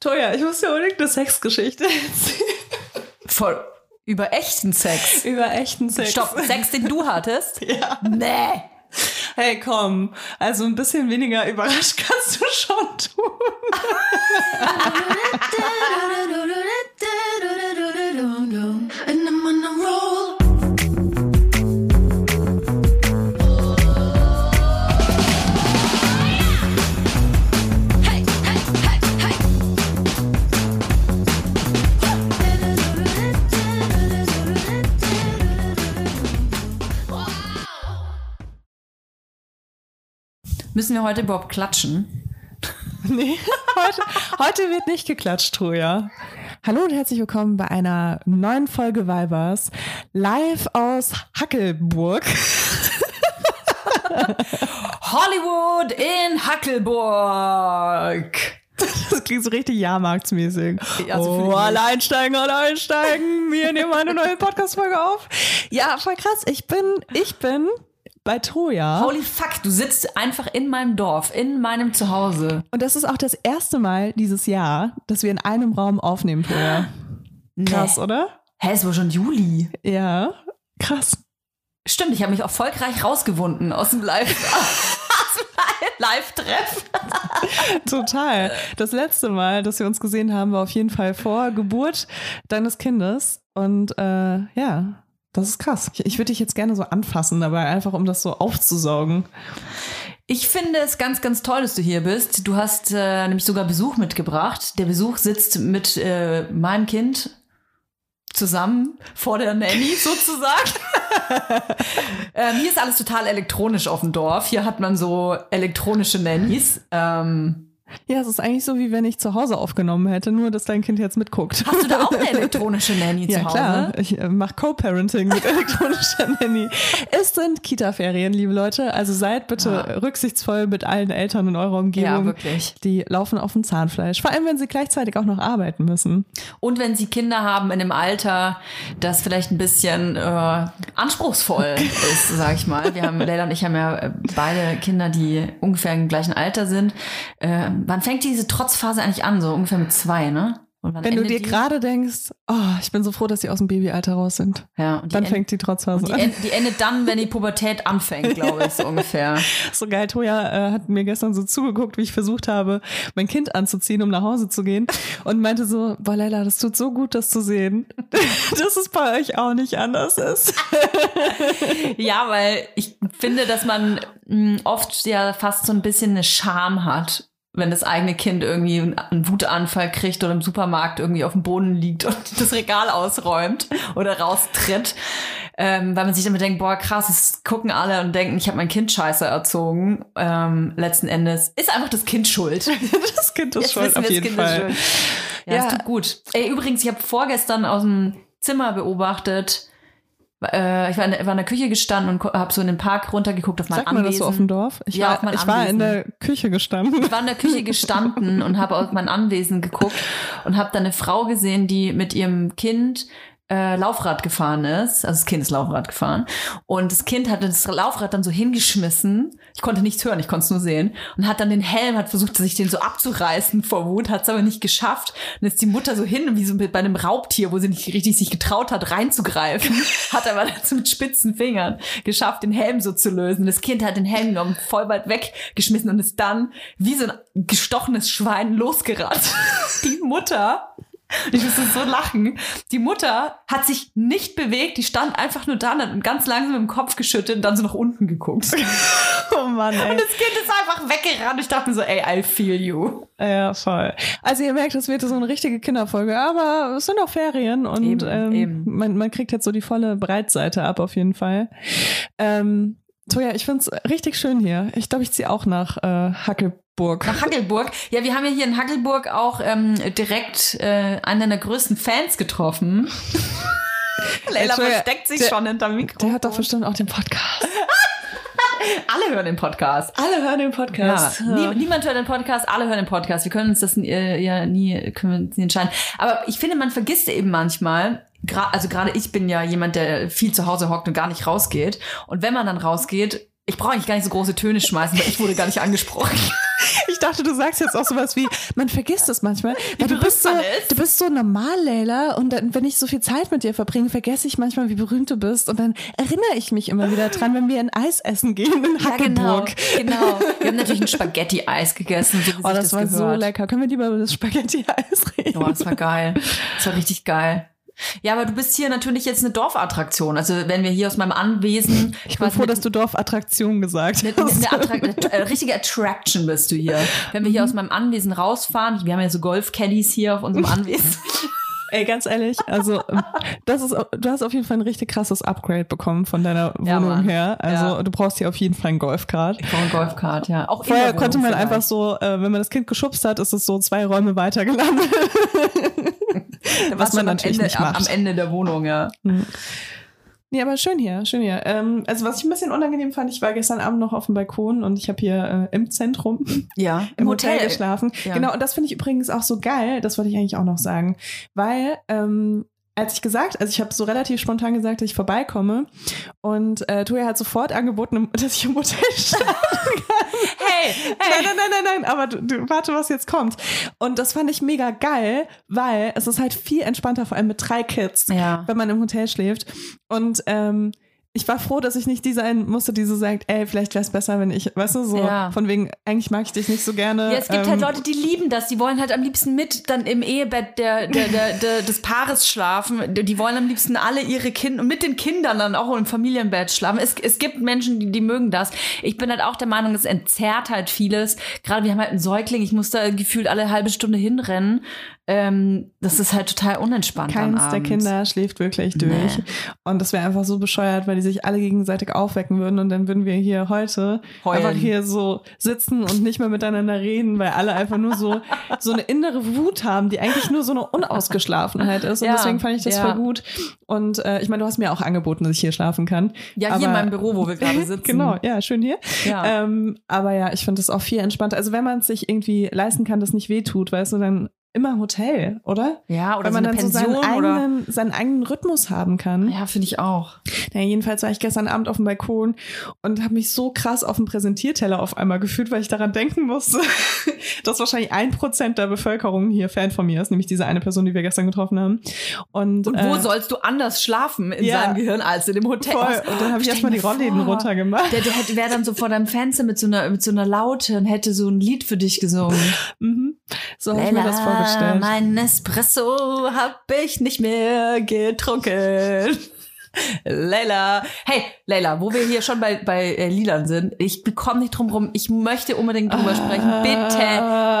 Toja, ich muss dir unbedingt eine Sexgeschichte erzählen. Voll über echten Sex. Über echten Sex. Stopp, Sex, den du hattest? Ja. Nee. Hey, komm. Also ein bisschen weniger überrascht kannst du schon tun. Müssen wir heute überhaupt klatschen? Nee, heute, heute wird nicht geklatscht, Troja. Hallo und herzlich willkommen bei einer neuen Folge Vibers. Live aus Hackelburg. Hollywood in Hackelburg. Das klingt so richtig Jahrmarktsmäßig. Ja, so fühl ich oh, alle einsteigen, alle einsteigen. Wir nehmen eine neue Podcast-Folge auf. Ja, voll krass. Ich bin, ich bin bei Troja. Holy fuck, du sitzt einfach in meinem Dorf, in meinem Zuhause. Und das ist auch das erste Mal dieses Jahr, dass wir in einem Raum aufnehmen, Troja. Krass, Nee. oder? Hä, es war schon Juli. Ja, krass. Stimmt, ich habe mich erfolgreich rausgewunden aus dem Live. Live-Treff. Total. Das letzte Mal, dass wir uns gesehen haben, war auf jeden Fall vor Geburt deines Kindes. Und äh, ja, das ist krass. Ich, ich würde dich jetzt gerne so anfassen, dabei einfach um das so aufzusaugen. Ich finde es ganz, ganz toll, dass du hier bist. Du hast äh, nämlich sogar Besuch mitgebracht. Der Besuch sitzt mit äh, meinem Kind zusammen vor der Nanny sozusagen. ähm, hier ist alles total elektronisch auf dem Dorf. Hier hat man so elektronische Nannies. Ähm, Ja, es ist eigentlich so, wie wenn ich zu Hause aufgenommen hätte, nur dass dein Kind jetzt mitguckt. hast du da auch eine elektronische Nanny Ja, zu Hause? klar. Ich äh, mache Co-Parenting mit elektronischer Nanny. Es sind Kita-Ferien, liebe Leute. Also seid bitte rücksichtsvoll mit allen Eltern in eurer Umgebung. Ja, wirklich. Die laufen auf dem Zahnfleisch. Vor allem, wenn sie gleichzeitig auch noch arbeiten müssen. Und wenn sie Kinder haben in einem Alter, das vielleicht ein bisschen äh, anspruchsvoll ist, sag ich mal. Wir haben, Leila und ich haben ja äh, beide Kinder, die ungefähr im gleichen Alter sind. Wann fängt diese Trotzphase eigentlich an? So ungefähr mit zwei, ne? Wenn du dir gerade denkst, oh, ich bin so froh, dass sie aus dem Babyalter raus sind. ja, und Dann fängt die Trotzphase die, an. end, die endet dann, wenn die Pubertät anfängt, glaube ich, so ungefähr. So geil, Toja äh, hat mir gestern so zugeguckt, wie ich versucht habe, mein Kind anzuziehen, um nach Hause zu gehen. Und meinte so, boah Leila, das tut so gut, das zu sehen. dass es bei euch auch nicht anders ist. Ja, weil ich finde, dass man mh, oft ja fast so ein bisschen eine Scham hat, wenn das eigene Kind irgendwie einen Wutanfall kriegt oder im Supermarkt irgendwie auf dem Boden liegt und das Regal ausräumt oder raustritt. Ähm, weil man sich damit denkt, boah, krass, es gucken alle und denken, ich habe mein Kind scheiße erzogen. Ähm, letzten Endes ist einfach das Kind schuld. Das Kind ist Jetzt schuld auf das jeden Kind Fall. Ja, Ja. es tut gut. Ey, übrigens, ich habe vorgestern aus dem Zimmer beobachtet, äh, ich war in, der- war in der Küche gestanden und habe so in den Park runtergeguckt auf mein Sagt man das Anwesen. so auf dem Dorf? Ich, Ja, auf war, ich war in Anwesen. der Küche gestanden. Ich war in der Küche gestanden und habe auf mein Anwesen geguckt und habe da eine Frau gesehen, die mit ihrem Kind äh, Laufrad gefahren ist. Also das Kind ist Laufrad gefahren. Und das Kind hatte das Laufrad dann so hingeschmissen. Ich konnte nichts hören, ich konnte es nur sehen. Und hat dann den Helm, hat versucht, sich den so abzureißen vor Wut, hat es aber nicht geschafft. Und ist die Mutter so hin, wie so bei einem Raubtier, wo sie nicht richtig sich getraut hat, reinzugreifen. hat aber so mit spitzen Fingern geschafft, den Helm so zu lösen. Das Kind hat den Helm genommen, voll weit weggeschmissen und ist dann wie so ein gestochenes Schwein losgerannt. Die Mutter ich musste so lachen. Die Mutter hat sich nicht bewegt, die stand einfach nur da und hat ganz langsam im Kopf geschüttelt und dann so nach unten geguckt. Und Oh Mann, ey. das Kind ist einfach weggerannt. Ich dachte mir so, ey, I feel you. Ja, voll. Also ihr merkt, das wird so eine richtige Kinderfolge, aber es sind auch Ferien und Eben, ähm, eben. Man, man kriegt jetzt so die volle Breitseite ab auf jeden Fall. Ähm, Toja, ich find's richtig schön hier. Ich glaube, ich ziehe auch nach äh, Hackelburg. Nach Hackelburg. Ja, wir haben ja hier in Hackelburg auch ähm, direkt äh, einen der größten Fans getroffen. Leila versteckt sich der- schon hinterm Mikro. Der hat doch bestimmt auch den Podcast. Alle hören den Podcast. Alle hören den Ja. Podcast. Nie, niemand hört den Podcast, alle hören den Podcast. Wir können uns das äh, ja nie, können wir uns nie entscheiden. Aber ich finde, man vergisst eben manchmal, also gerade ich bin ja jemand, der viel zu Hause hockt und gar nicht rausgeht. Und wenn man dann rausgeht, Ich brauche eigentlich gar nicht so große Töne schmeißen, weil ich wurde gar nicht angesprochen. Ich dachte, du sagst jetzt auch sowas wie, man vergisst es manchmal. Weil du bist so, du bist so normal, Leila. Und dann, wenn ich so viel Zeit mit dir verbringe, vergesse ich manchmal, wie berühmt du bist. Und dann erinnere ich mich immer wieder dran, wenn wir ein Eis essen gehen in Ja, genau. Hackeburg. genau. Wir haben natürlich ein Spaghetti-Eis gegessen, so Oh, sich das, war so gehört. lecker. Können wir lieber über das Spaghetti-Eis reden? Oh, das war geil. Das war richtig geil. Ja, aber du bist hier natürlich jetzt eine Dorfattraktion. Also wenn wir hier aus meinem Anwesen, Ich bin froh, dass du Dorfattraktion gesagt eine, hast. eine, Attra- äh, richtige Attraction bist du hier. Wenn wir hier aus meinem Anwesen rausfahren, wir haben ja so Golf-Caddies hier auf unserem Anwesen. Ey, ganz ehrlich, also das ist, du hast auf jeden Fall ein richtig krasses Upgrade bekommen von deiner Ja, Wohnung Mann. her. Also Ja. du brauchst hier auf jeden Fall ein Golfkart. Ich brauche ein Golfkart, ja. Auch Vorher konnte man vielleicht. einfach so, äh, wenn man das Kind geschubst hat, ist es so zwei Räume weiter gelandet. Was man am natürlich Ende, nicht am- macht. Am Ende der Wohnung, ja. Nee, aber schön hier, schön hier. Ähm, also was ich ein bisschen unangenehm fand, ich war gestern Abend noch auf dem Balkon und ich habe hier äh, im Zentrum Ja, im Hotel, geschlafen. Ja. Genau, und das finde ich übrigens auch so geil, das wollte ich eigentlich auch noch sagen, weil ähm, als ich gesagt, also ich habe so relativ spontan gesagt, dass ich vorbeikomme und äh, Toja hat sofort angeboten, dass ich im Hotel schlafe. Hey, Nein, nein, nein, nein, nein, aber du, du, warte, was jetzt kommt. Und das fand ich mega geil, weil es ist halt viel entspannter, vor allem mit drei Kids, Ja. wenn man im Hotel schläft. Und ähm, ich war froh, dass ich nicht die sein musste, die so sagt, ey, vielleicht wäre es besser, wenn ich, weißt du, so Ja. von wegen, eigentlich mag ich dich nicht so gerne. Ja, es gibt ähm, halt Leute, die lieben das. Die wollen halt am liebsten mit dann im Ehebett der, der, der, der, des Paares schlafen. Die wollen am liebsten alle ihre Kinder und mit den Kindern dann auch im Familienbett schlafen. Es, es gibt Menschen, die, die mögen das. Ich bin halt auch der Meinung, es entzerrt halt vieles. Gerade wir haben halt einen Säugling. Ich muss da gefühlt alle halbe Stunde hinrennen. Ähm, das ist halt total unentspannt. Keins der. Kinder schläft wirklich durch. Nee. Und das wäre einfach so bescheuert, weil die sich alle gegenseitig aufwecken würden und dann würden wir hier heute Heulen. einfach hier so sitzen und nicht mehr miteinander reden, weil alle einfach nur so, so eine innere Wut haben, die eigentlich nur so eine Unausgeschlafenheit ist. Und Ja, deswegen fand ich das ja. voll gut. Und äh, ich meine, du hast mir auch angeboten, dass ich hier schlafen kann. Ja, hier in Aber- meinem Büro, wo wir gerade sitzen. Genau, ja, schön hier. Ja. Ähm, aber ja, ich finde das auch viel entspannter. Also wenn man es sich irgendwie leisten kann, das nicht wehtut, weißt du, dann immer Hotel, oder? Ja, oder Weil so man eine dann so seinen Pension oder. eigenen, seinen eigenen Rhythmus haben kann. Ja, finde ich auch. Ja, jedenfalls war ich gestern Abend auf dem Balkon und habe mich so krass auf dem Präsentierteller auf einmal gefühlt, weil ich daran denken musste, dass wahrscheinlich ein Prozent der Bevölkerung hier Fan von mir ist, nämlich diese eine Person, die wir gestern getroffen haben. Und, Und wo äh, sollst du anders schlafen in ja. seinem Gehirn als in dem Hotel? Voll. Und dann habe ich erstmal die Rollläden runtergemacht. Der, der wäre dann so vor deinem Fenster mit so einer, mit so einer Laute und hätte so ein Lied für dich gesungen. Mhm. So habe ich mir das vorgestellt. mein Espresso hab ich nicht mehr getrunken. Leila. Hey, Leila, wo wir hier schon bei, bei äh, Lilan sind, ich bekomme nicht drum rum. Ich möchte unbedingt drüber sprechen. Bitte,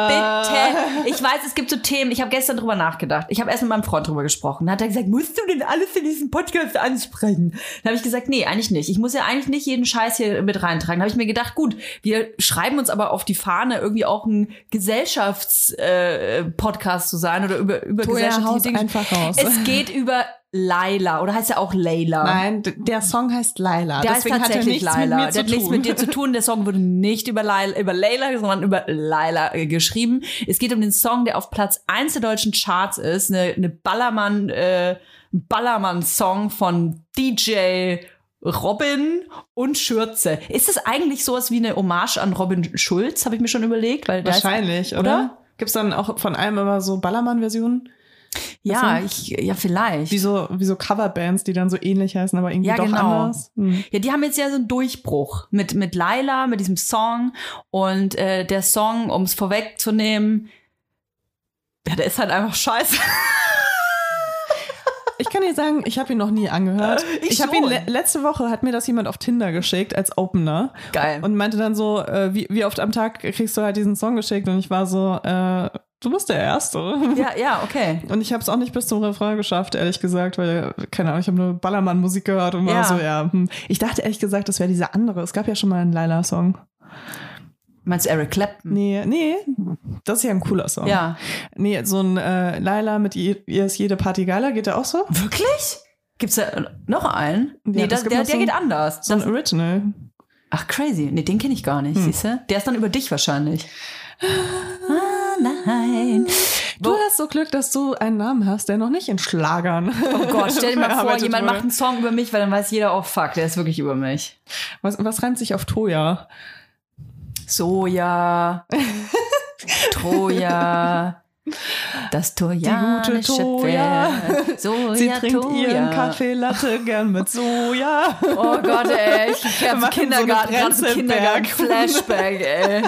bitte. Ich weiß, es gibt so Themen. Ich habe gestern drüber nachgedacht. Ich habe erst mit meinem Freund drüber gesprochen. Dann hat er gesagt, musst du denn alles in diesem Podcast ansprechen? Dann habe ich gesagt, nee, eigentlich nicht. Ich muss ja eigentlich nicht jeden Scheiß hier mit reintragen. Da habe ich mir gedacht, gut, wir schreiben uns aber auf die Fahne, irgendwie auch ein Gesellschaftspodcast äh, zu sein oder über, über Toja, gesellschaftliche Dinge. einfach raus. Es geht über Laila oder heißt ja auch Layla. Nein, der Song heißt Laila. Der heißt Deswegen hat er tatsächlich nichts Laila. Der hat nichts tun. mit dir zu tun. Der Song wurde nicht über Laila, über Layla, sondern über Laila äh, geschrieben. Es geht um den Song, der auf Platz 1 der deutschen Charts ist. Eine, eine Ballermann, äh, Ballermann-Song von DJ Robin und Schürze. Ist das eigentlich sowas wie eine Hommage an Robin Schulz? Habe ich mir schon überlegt. Weil Wahrscheinlich, oder? oder? Gibt's dann auch von allem immer so Ballermann-Versionen? Ja, ich, ja, vielleicht. Wie so, wie so Coverbands, die dann so ähnlich heißen, aber irgendwie Ja, doch genau. anders. Hm. Ja, die haben jetzt ja so einen Durchbruch mit, mit Laila, mit diesem Song. Und äh, der Song, um es vorwegzunehmen, ja, der ist halt einfach scheiße. Ich kann dir sagen, ich habe ihn noch nie angehört. Ich Ich, habe ihn le letzte Woche hat mir das jemand auf Tinder geschickt als Opener Geil. und meinte dann so, äh, wie, wie oft am Tag kriegst du halt diesen Song geschickt und ich war so, äh, du bist der Erste. ja, ja, okay. Und ich habe es auch nicht bis zum Refrain geschafft, ehrlich gesagt, weil, keine Ahnung, ich habe nur Ballermann-Musik gehört und war Ja. so, ja. Hm. Ich dachte ehrlich gesagt, das wäre dieser andere. Es gab ja schon mal einen Laila-Song. Meinst du Eric Clapton? Nee, nee, das ist ja ein cooler Song. Ja. Nee, so ein äh, Laila mit ihr, ihr ist jede Party geiler, geht der auch so? Wirklich? Gibt's da noch einen? nee, das das, gibt der, noch der so geht anders. So ein Das, Original. ach, crazy. Nee, den kenne ich gar nicht, siehst du? Der ist dann über dich wahrscheinlich. Ah, nein. Hast so Glück, dass du einen Namen hast, der noch nicht in Schlagern. Oh Gott, stell dir mal vor, jemand wurde. macht einen Song über mich, weil dann weiß jeder, oh fuck, der ist wirklich über mich. Was, was reimt sich auf Toja? Soja, Troja, das trojanische Toja. Pferd. Soja, Sie trinkt Toja. ihren Kaffee Latte gern mit Soja. Oh Gott, ey, ich hab Kindergarten, so. Kindergarten-Flashback, ey.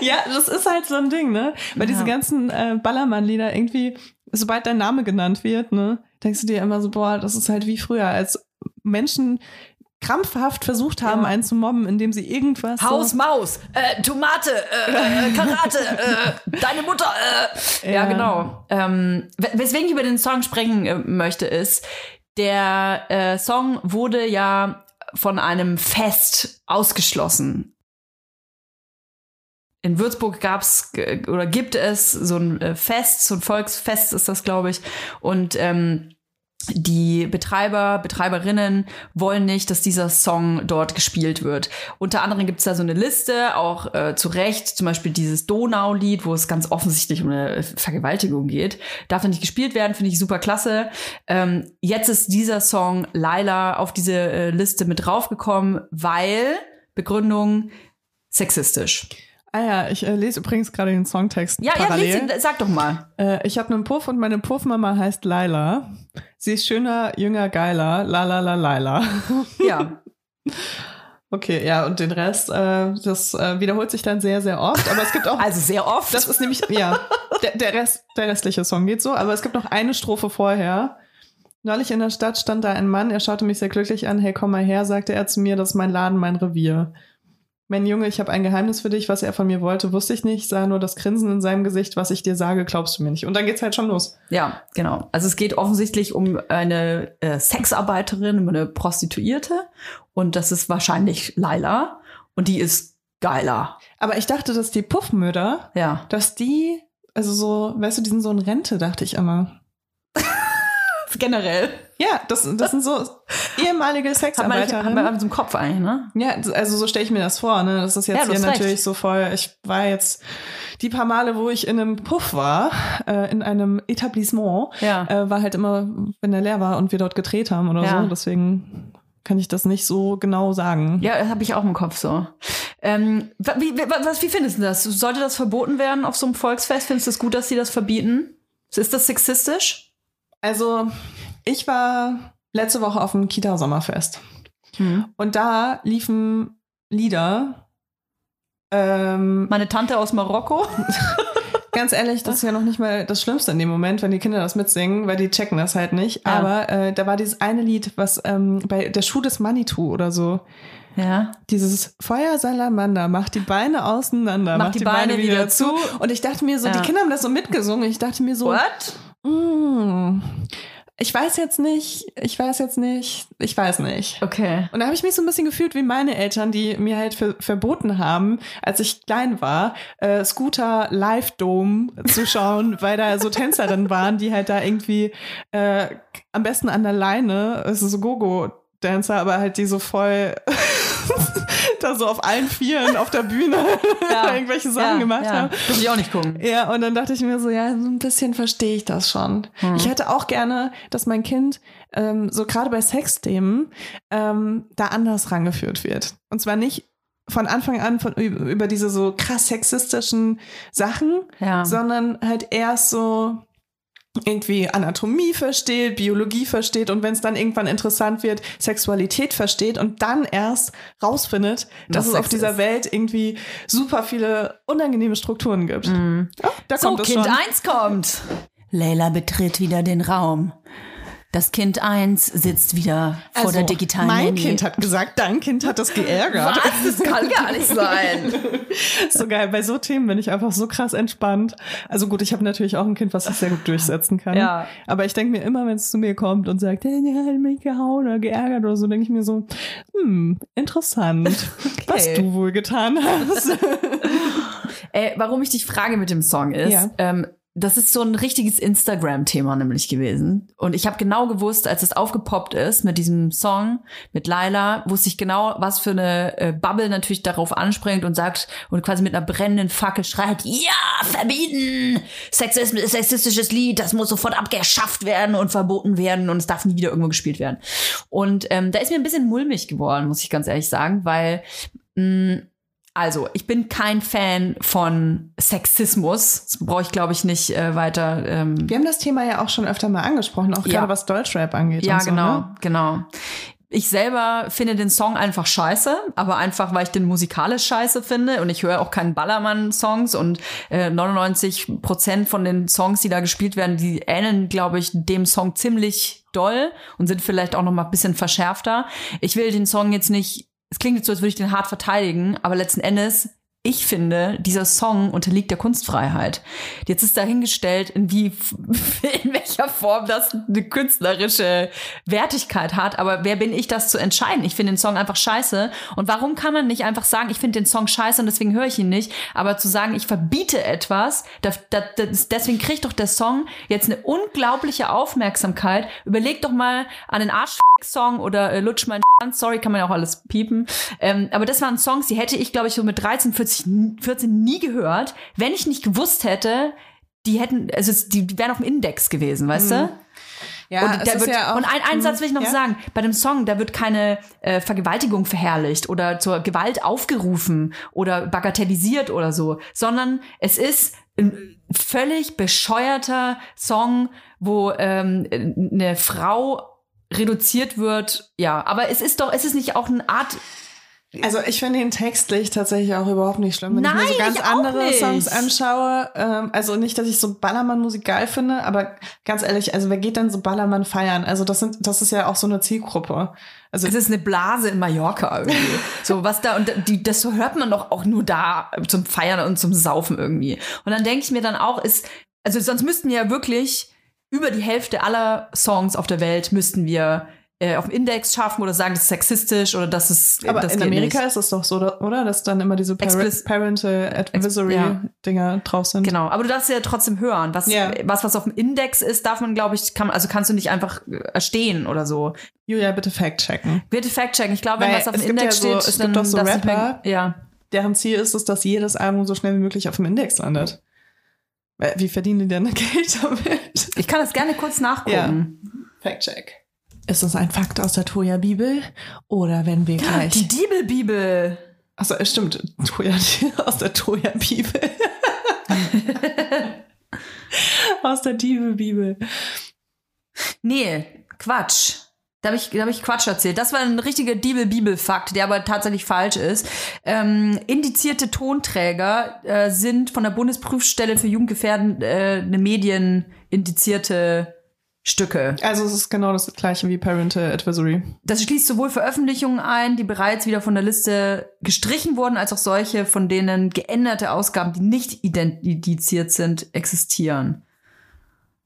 Ja, das ist halt so ein Ding, ne? Weil diese Ja. ganzen äh, Ballermann-Lieder irgendwie, sobald dein Name genannt wird, ne, denkst du dir immer so, boah, das ist halt wie früher, als Menschen krampfhaft versucht haben, Ja. einen zu mobben, indem sie irgendwas Haus, so, Maus, äh, Tomate, äh, äh, Karate, äh, deine Mutter, äh. Ja, Ja. genau. Ähm, we- weswegen ich über den Song sprechen äh, möchte, ist, der äh, Song wurde ja von einem Fest ausgeschlossen. In Würzburg gab's äh, oder gibt es so ein Fest, so ein Volksfest ist das, glaube ich. Und ähm, die Betreiber, Betreiberinnen wollen nicht, dass dieser Song dort gespielt wird. Unter anderem gibt es da so eine Liste, auch äh, zu Recht, zum Beispiel dieses Donau-Lied, wo es ganz offensichtlich um eine Vergewaltigung geht. Darf da nicht gespielt werden, finde ich super klasse. Ähm, jetzt ist dieser Song Laila auf diese äh, Liste mit draufgekommen, weil, Begründung, sexistisch. Ah ja, ich äh, lese übrigens gerade den Songtext Ja, ja, parallel. Lizzie, sag doch mal. Äh, ich habe einen Puff und meine Puffmama heißt Laila. Sie ist schöner, jünger, geiler. La la la Laila. Ja. Okay, ja, und den Rest, äh, das äh, wiederholt sich dann sehr, sehr oft. Aber es gibt auch Also sehr oft. Das ist nämlich, ja, der, der, Rest, der restliche Song geht so, aber es gibt noch eine Strophe vorher. Neulich in der Stadt stand da ein Mann, er schaute mich sehr glücklich an. Hey, komm mal her, sagte er zu mir, das ist mein Laden, mein Revier. Mein Junge, ich habe ein Geheimnis für dich, was er von mir wollte, wusste ich nicht, sah nur das Grinsen in seinem Gesicht, was ich dir sage, glaubst du mir nicht. Und dann geht's halt schon los. Ja, genau. Also es geht offensichtlich um eine äh, Sexarbeiterin, um eine Prostituierte. Und das ist wahrscheinlich Laila. Und die ist geiler. Aber ich dachte, dass die Puffmütter, Ja. dass die, also so, weißt du, die sind so in Rente, dachte ich immer. Generell. Ja, das, das sind so ehemalige hat Sexarbeiterinnen. man alles im Kopf eigentlich, ne? Ja, also so stelle ich mir das vor. Ne? Das ist Ja, jetzt du hier hast recht. natürlich so voll. Ich war jetzt die paar Male, wo ich in einem Puff war, äh, in einem Etablissement, Ja. äh, war halt immer, wenn der leer war und wir dort gedreht haben oder Ja. so. Deswegen kann ich das nicht so genau sagen. Ja, habe ich auch im Kopf so. Ähm, wie, was, wie findest du das? Sollte das verboten werden auf so einem Volksfest? Findest du es gut, dass sie das verbieten? Ist das sexistisch? Also ich war letzte Woche auf dem Kita-Sommerfest Hm. und da liefen Lieder. Ähm, Meine Tante aus Marokko? Ganz ehrlich, das ist ja noch nicht mal das Schlimmste in dem Moment, wenn die Kinder das mitsingen, weil die checken das halt nicht. Ja. Aber äh, da war dieses eine Lied, was ähm, bei der Schuh des Manitou oder so, Ja. dieses Feuer Salamander, macht die Beine auseinander, macht, die, Beine, wieder zu. Und ich dachte mir so, Ja. die Kinder haben das so mitgesungen. Ich dachte mir so, What? mm, ich weiß jetzt nicht, ich weiß jetzt nicht, ich weiß nicht. Okay. Und da habe ich mich so ein bisschen gefühlt wie meine Eltern, die mir halt ver verboten haben, als ich klein war, äh, Scooter Live Dome zu schauen, weil da so Tänzerinnen waren, die halt da irgendwie äh, am besten an der Leine, also so Gogo-Dancer, aber halt die so voll da so auf allen Vieren auf der Bühne irgendwelche Sachen ja, gemacht ja. haben. Muss ich auch nicht gucken. Ja, und dann dachte ich mir so, ja, so ein bisschen verstehe ich das schon. Hm. Ich hätte auch gerne, dass mein Kind ähm, so gerade bei Sexthemen ähm, da anders rangeführt wird. Und zwar nicht von Anfang an von, über über diese so krass sexistischen Sachen, Ja. sondern halt erst so irgendwie Anatomie versteht, Biologie versteht und wenn es dann irgendwann interessant wird, Sexualität versteht und dann erst rausfindet, dass Was es auf dieser ist. Welt irgendwie super viele unangenehme Strukturen gibt. Mhm. Oh, da So, kommt Kind schon. 1 kommt. Leila betritt wieder den Raum. Das Kind 1 sitzt wieder vor der digitalen Also, Mein Nanny. Kind hat gesagt, dein Kind hat das geärgert. Was? Das kann gar nicht sein. so geil. Bei so Themen bin ich einfach so krass entspannt. Also gut, ich habe natürlich auch ein Kind, was sich sehr gut durchsetzen kann. Ja. Aber ich denke mir immer, wenn es zu mir kommt und sagt, hey, der hat mich gehauen oder geärgert oder so, denke ich mir so, hm, interessant, was du wohl getan hast. Äh, warum ich dich frage mit dem Song ist, Ja. ähm, das ist so ein richtiges Instagram-Thema nämlich gewesen. Und ich habe genau gewusst, als es aufgepoppt ist mit diesem Song, mit Laila, wusste ich genau, was für eine äh, Bubble natürlich darauf anspringt und sagt und quasi mit einer brennenden Fackel schreit, ja, verbieten! Sexismus, sexistisches Lied, das muss sofort abgeschafft werden und verboten werden und es darf nie wieder irgendwo gespielt werden. Und ähm, da ist mir ein bisschen mulmig geworden, muss ich ganz ehrlich sagen, weil mh, also, ich bin kein Fan von Sexismus. Das brauche ich, glaube ich, nicht äh, weiter. Ähm, Wir haben das Thema ja auch schon öfter mal angesprochen, auch Ja. gerade was Deutschrap angeht. ja, so, genau, Ne? genau. Ich selber finde den Song einfach scheiße, aber einfach, weil ich den musikalisch scheiße finde und ich höre auch keinen Ballermann-Songs und äh, 99 Prozent von den Songs, die da gespielt werden, die ähneln, glaube ich, dem Song ziemlich doll und sind vielleicht auch noch mal ein bisschen verschärfter. Ich will den Song jetzt nicht, es klingt jetzt so, als würde ich den hart verteidigen, aber letzten Endes ich finde, dieser Song unterliegt der Kunstfreiheit. Jetzt ist dahingestellt, in wie, in welcher Form das eine künstlerische Wertigkeit hat. Aber wer bin ich, das zu entscheiden? Ich finde den Song einfach scheiße. Und warum kann man nicht einfach sagen, ich finde den Song scheiße und deswegen höre ich ihn nicht? Aber zu sagen, ich verbiete etwas, da, da, das, deswegen kriegt doch der Song jetzt eine unglaubliche Aufmerksamkeit. Überleg doch mal an den Arsch-Song oder äh, Lutsch mein. Sorry, kann man ja auch alles piepen. Ähm, aber das waren Songs, die hätte ich, glaube ich, so mit 13, 40, 14 nie gehört, wenn ich nicht gewusst hätte, die hätten, also die, die wären auf dem Index gewesen, weißt du? Ja, und, wird, ja auch, und ein, einen Satz will ich noch ja? sagen. Bei dem Song, da wird keine äh, Vergewaltigung verherrlicht oder zur Gewalt aufgerufen oder bagatellisiert oder so, sondern es ist ein völlig bescheuerter Song, wo ähm, eine Frau reduziert wird. Ja, aber es ist doch, es ist nicht auch eine Art Also ich finde ihn textlich tatsächlich auch überhaupt nicht schlimm. Wenn ich mir Nein, so ganz andere nicht. Songs anschaue, ähm, also nicht, dass ich so Ballermann-Musik geil finde, aber ganz ehrlich, also wer geht denn so Ballermann feiern? Also das sind, das ist ja auch so eine Zielgruppe. Also Es ist eine Blase in Mallorca irgendwie. so was da und die das hört man doch auch nur da zum Feiern und zum Saufen irgendwie. Und dann denke ich mir dann auch ist also sonst müssten ja wirklich über die Hälfte aller Songs auf der Welt müssten wir äh, auf dem Index schaffen oder sagen, das ist sexistisch oder das ist aber das in Amerika nicht. ist es doch so, oder? Dass dann immer diese Par Explicit- Parental ja. Advisory-Dinger drauf sind. Genau, aber du darfst ja trotzdem hören. Was, Ja. was, was auf dem Index ist, darf man, glaube ich, kann, also kannst du nicht einfach äh, erstehen oder so. Julia, bitte fact-checken. Bitte fact-checken. Ich glaube, wenn Weil was auf dem Index ja so- steht, es gibt doch so Rapper. Ja. Deren Ziel ist es, dass jedes Album so schnell wie möglich auf dem Index landet. Wie verdienen die denn Geld damit? Ich kann das gerne kurz nachgucken. Fact-check. Ist es ein Fakt aus der Toya-Bibel? Oder werden wir gleich... Die Diebelbibel. Achso, es stimmt. Toya, aus der Toya-Bibel. aus der Diebel-Bibel. Nee, Quatsch. Da habe ich, da hab ich Quatsch erzählt. Das war ein richtiger Diebel-Bibel-Fakt, der aber tatsächlich falsch ist. Ähm, indizierte Tonträger äh, sind von der Bundesprüfstelle für jugendgefährdende Medien indizierte Stücke. Also es ist genau das gleiche wie Parental Advisory. Das schließt sowohl Veröffentlichungen ein, die bereits wieder von der Liste gestrichen wurden, als auch solche, von denen geänderte Ausgaben, die nicht identifiziert sind, existieren.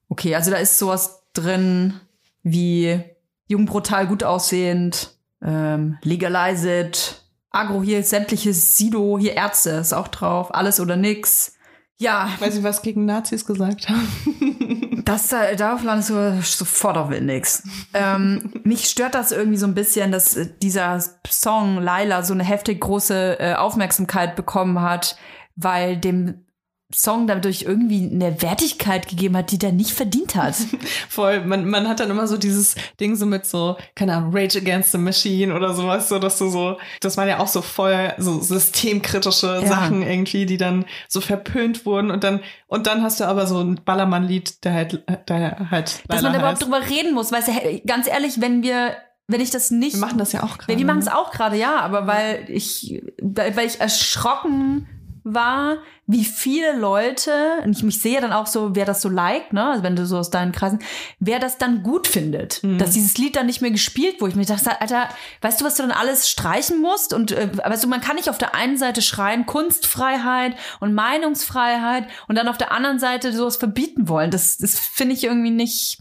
Okay, also da ist sowas drin wie Jugendbrutal gut aussehend, ähm, Legalize it, Agro hier sämtliches Sido, hier Ärzte ist auch drauf, alles oder nix. Ja, Weil sie was gegen Nazis gesagt haben. das, äh, darauf landest du sofort auf Index. ähm, mich stört das irgendwie so ein bisschen, dass äh, dieser Song Laila so eine heftig große äh, Aufmerksamkeit bekommen hat, weil dem Song dadurch irgendwie eine Wertigkeit gegeben hat, die der nicht verdient hat. Voll, man, man hat dann immer so dieses Ding so mit so, keine Ahnung, Rage Against the Machine oder sowas, so dass du so, das waren ja auch so voll so systemkritische Ja. Sachen irgendwie, die dann so verpönt wurden und dann, und dann hast du aber so ein Ballermann-Lied, der halt, der halt Dass man da überhaupt drüber reden muss, weil hey, ganz ehrlich, wenn wir, wenn ich das nicht Wir machen das ja auch gerade. Wir machen es auch gerade, ja, aber weil ich, weil ich erschrocken war, wie viele Leute, und ich mich sehe dann auch so, wer das so liked, ne, also wenn du so aus deinen Kreisen, wer das dann gut findet, dass dieses Lied dann nicht mehr gespielt, wo ich mir dachte, Alter, weißt du, was du dann alles streichen musst? Und äh, weißt du, man kann nicht auf der einen Seite schreien, Kunstfreiheit und Meinungsfreiheit und dann auf der anderen Seite sowas verbieten wollen. Das, das finde ich irgendwie nicht,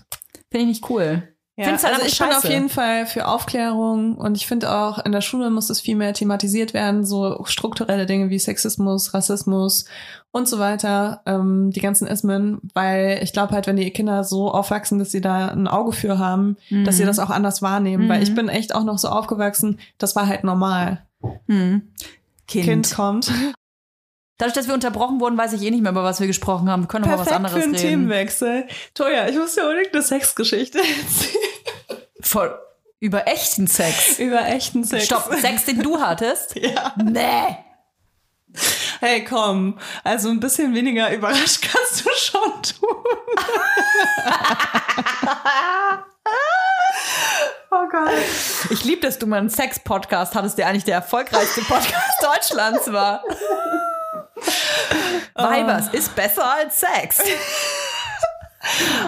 finde ich nicht cool. Ja, Find's halt also ich bin scheiße. auf jeden Fall für Aufklärung und ich finde auch in der Schule muss es viel mehr thematisiert werden, so strukturelle Dinge wie Sexismus, Rassismus und so weiter, ähm, die ganzen Ismen, weil ich glaube halt, wenn die Kinder so aufwachsen, dass sie da ein Auge für haben, dass sie Mhm. das auch anders wahrnehmen, weil Mhm. ich bin echt auch noch so aufgewachsen, das war halt normal. Hm. Kind. Kind, kommt. Dadurch, dass wir unterbrochen wurden, weiß ich eh nicht mehr, über was wir gesprochen haben. Wir können noch mal was Perfekt anderes für einen reden. Themenwechsel. Toja, ich muss dir unbedingt eine Sexgeschichte erzählen. Voll über echten Sex. Über echten Sex. Stopp, Sex, den du hattest? Ja. Nee. Hey, komm. Also ein bisschen weniger überrascht kannst du schon tun. oh Gott. Ich liebe, dass du mal einen Sex-Podcast hattest, der eigentlich der erfolgreichste Podcast Deutschlands war. Weibers ist besser als Sex.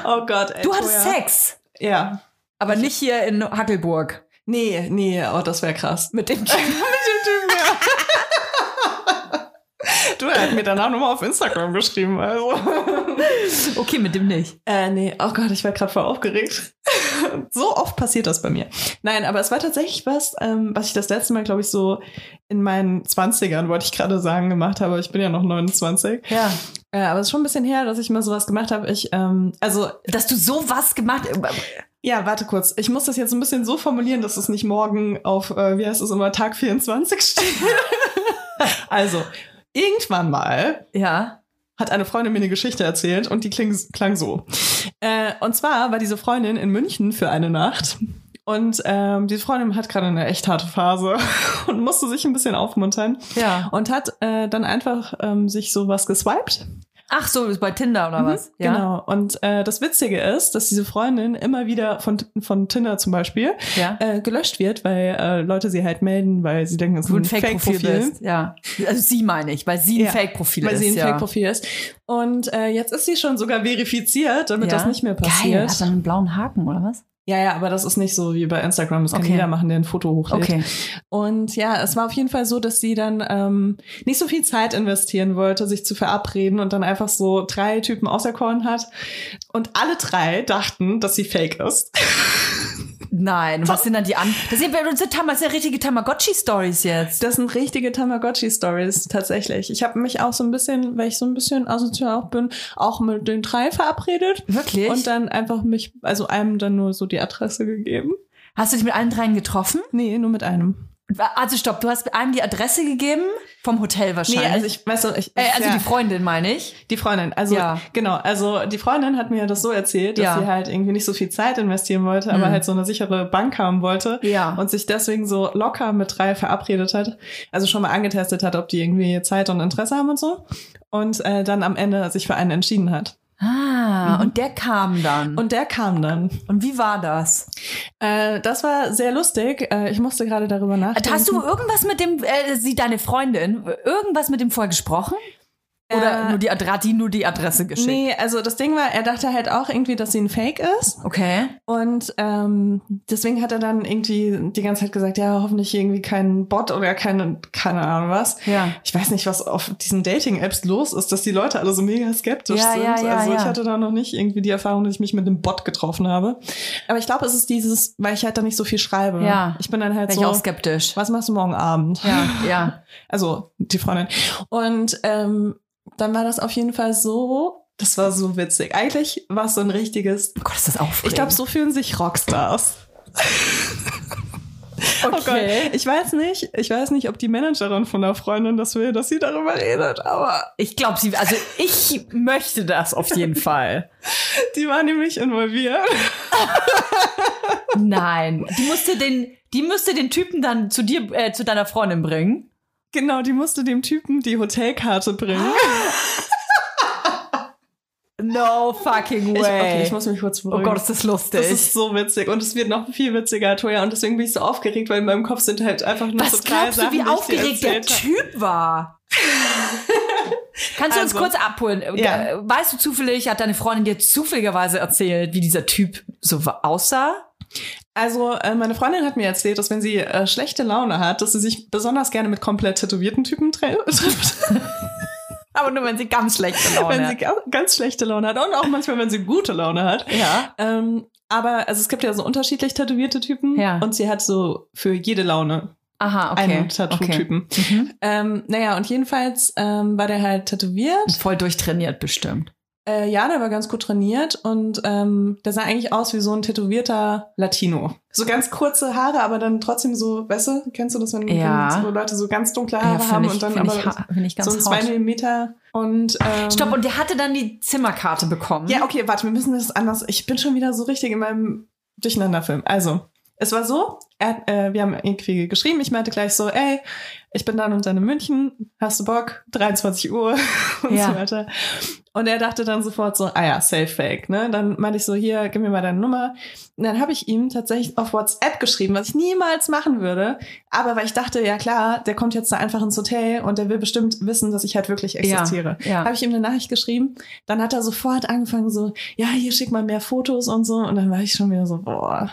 Oh Gott, ey. Du hattest. Sex, Ja. Aber nicht hier in Hackelburg. Nee, nee, oh, das wäre krass. Mit dem Typ. Mit dem Typen, ja. Du, er hat mir danach nochmal auf Instagram geschrieben, also. Okay, mit dem nicht. Äh, nee, oh Gott, ich war gerade voll aufgeregt. so oft passiert das bei mir. Nein, aber es war tatsächlich was, ähm, was ich das letzte Mal, glaube ich, so in meinen 20ern, wollte ich gerade sagen, gemacht habe. Ich bin ja noch 29. Ja. Äh, aber es ist schon ein bisschen her, dass ich mal sowas gemacht habe. Ich, ähm, also, Dass du sowas gemacht ja, warte kurz. Ich muss das jetzt ein bisschen so formulieren, dass es nicht morgen auf, äh, wie heißt es immer, Tag 24 steht. also, irgendwann mal Ja. hat eine Freundin mir eine Geschichte erzählt und die kling, klang so. Äh, und zwar war diese Freundin in München für eine Nacht. Und ähm, diese Freundin hat gerade eine echt harte Phase und musste sich ein bisschen aufmuntern Ja. und hat äh, dann einfach ähm, sich sowas geswiped. Ach so, bei Tinder oder was? Ja. Genau. Und äh, das Witzige ist, dass diese Freundin immer wieder von, von Tinder zum Beispiel Ja. äh, gelöscht wird, weil äh, Leute sie halt melden, weil sie denken, es ist Du ein Fake-Profil bist. Ja. Also sie meine ich, weil sie ein Fake-Profil weil ist. sie ein. Fake-Profil ist. Und äh, jetzt ist sie schon sogar verifiziert, damit das nicht mehr Geil, passiert. hat dann einen blauen Haken oder was? Ja, ja, aber das ist nicht so wie bei Instagram. Das kann Okay. jeder machen, der ein Foto hochlädt. Okay. Und ja, es war auf jeden Fall so, dass sie dann ähm, nicht so viel Zeit investieren wollte, sich zu verabreden und dann einfach so drei Typen auserkoren hat. Und alle drei dachten, dass sie fake ist. Nein, was sind dann die an? Das sind, das sind, das sind richtige Tamagotchi-Stories jetzt. Das sind richtige Tamagotchi-Stories tatsächlich. Ich habe mich auch so ein bisschen, weil ich so ein bisschen asozial auch bin, auch mit den drei verabredet. Wirklich? Und dann einfach mich, also einem dann nur so die Adresse gegeben. Hast du dich mit allen dreien getroffen? Nee, nur mit einem. Also stopp, du hast einem die Adresse gegeben? Vom Hotel wahrscheinlich. Nee, also ich, weißt du, ich, äh, also ja. die Freundin meine ich. Die Freundin, also Ja. genau, also die Freundin hat mir das so erzählt, dass Ja. sie halt irgendwie nicht so viel Zeit investieren wollte, aber Mhm. halt so eine sichere Bank haben wollte Ja. und sich deswegen so locker mit drei verabredet hat, also schon mal angetestet hat, ob die irgendwie Zeit und Interesse haben und so und äh, dann am Ende sich für einen entschieden hat. Ah, Mhm. und der kam dann. Und der kam dann. Und wie war das? Äh, das war sehr lustig. Äh, ich musste gerade darüber nachdenken. Hast du irgendwas mit dem, äh, sie, deine Freundin, irgendwas mit dem vorher gesprochen? Oder Äh, nur die Adresse, die nur die Adresse geschickt? Nee, also das Ding war, er dachte halt auch irgendwie, dass sie ein Fake ist. Okay. Und ähm, deswegen hat er dann irgendwie die ganze Zeit gesagt, ja, hoffentlich irgendwie kein Bot oder keine, keine Ahnung was. Ja. Ich weiß nicht, was auf diesen Dating-Apps los ist, dass die Leute alle so mega skeptisch Ja, sind. ja, ja, also ich ja. hatte da noch nicht irgendwie die Erfahrung, dass ich mich mit einem Bot getroffen habe. Aber ich glaube, es ist dieses, weil ich halt da nicht so viel schreibe. Ja. Ich bin dann halt Wäre so, ich auch skeptisch. was machst du morgen Abend? Ja, ja. Also die Freundin. Und ähm, dann war das auf jeden Fall so, das war so witzig. Eigentlich war es so ein richtiges Oh Gott, ist das aufregend. ich glaube, so fühlen sich Rockstars. Oh Gott, okay. ich weiß nicht, ich weiß nicht, ob die Managerin von der Freundin das will, dass sie darüber redet, aber Ich glaube, sie, also ich möchte das auf jeden Fall. die war nämlich involviert. Nein, die musste den, die müsste den Typen dann zu dir, äh, zu deiner Freundin bringen. Genau, die musste dem Typen die Hotelkarte bringen. No fucking Ich, way. okay, ich muss mich kurz oh beruhigen. Gott, ist das lustig. das ist so witzig und es wird noch viel witziger, Toja. Und deswegen bin ich so aufgeregt, weil in meinem Kopf sind halt einfach nur so Was drei glaubst du, wie ich aufgeregt der. Typ war? Kannst du uns Also, kurz abholen? ja. Weißt du zufällig, hat deine Freundin dir zufälligerweise erzählt, wie dieser Typ so aussah? Also, äh, meine Freundin hat mir erzählt, dass wenn sie äh, schlechte Laune hat, dass sie sich besonders gerne mit komplett tätowierten Typen trifft. Aber nur, wenn sie ganz schlechte Laune wenn hat. sie ga- ganz schlechte Laune hat und auch manchmal, wenn sie gute Laune hat. Ja. Ähm, aber also es gibt ja so unterschiedlich tätowierte Typen Ja. und sie hat so für jede Laune Aha, okay. einen Tattoo-Typen. Okay. Mhm. Ähm, naja, und jedenfalls ähm, war der halt tätowiert. Voll durchtrainiert bestimmt. Äh, ja, der war ganz gut trainiert und ähm, der sah eigentlich aus wie so ein tätowierter Latino. So ganz kurze Haare, aber dann trotzdem so, weißt du, kennst du das, wenn, Ja. wenn so Leute so ganz dunkle Haare find haben ich, und dann aber ich, so ein zwei. Millimeter und ähm, Stopp, und der hatte dann die Zimmerkarte bekommen. Ja, okay, warte, wir müssen das anders. Ich bin schon wieder so richtig in meinem Durcheinanderfilm. Also, es war so, er, äh, wir haben irgendwie geschrieben, ich meinte gleich so, ey, ich bin dann und dann in München, hast du Bock? 23 Uhr und Ja. so weiter. Und er dachte dann sofort so, ah ja, safe fake, ne? Dann meinte ich so, hier, gib mir mal deine Nummer. Und dann habe ich ihm tatsächlich auf WhatsApp geschrieben, was ich niemals machen würde. Aber weil ich dachte, ja klar, der kommt jetzt da einfach ins Hotel und der will bestimmt wissen, dass ich halt wirklich existiere. Ja. Habe ich ihm eine Nachricht geschrieben. Dann hat er sofort angefangen so, ja, hier schick mal mehr Fotos und so. Und dann war ich schon wieder so, boah.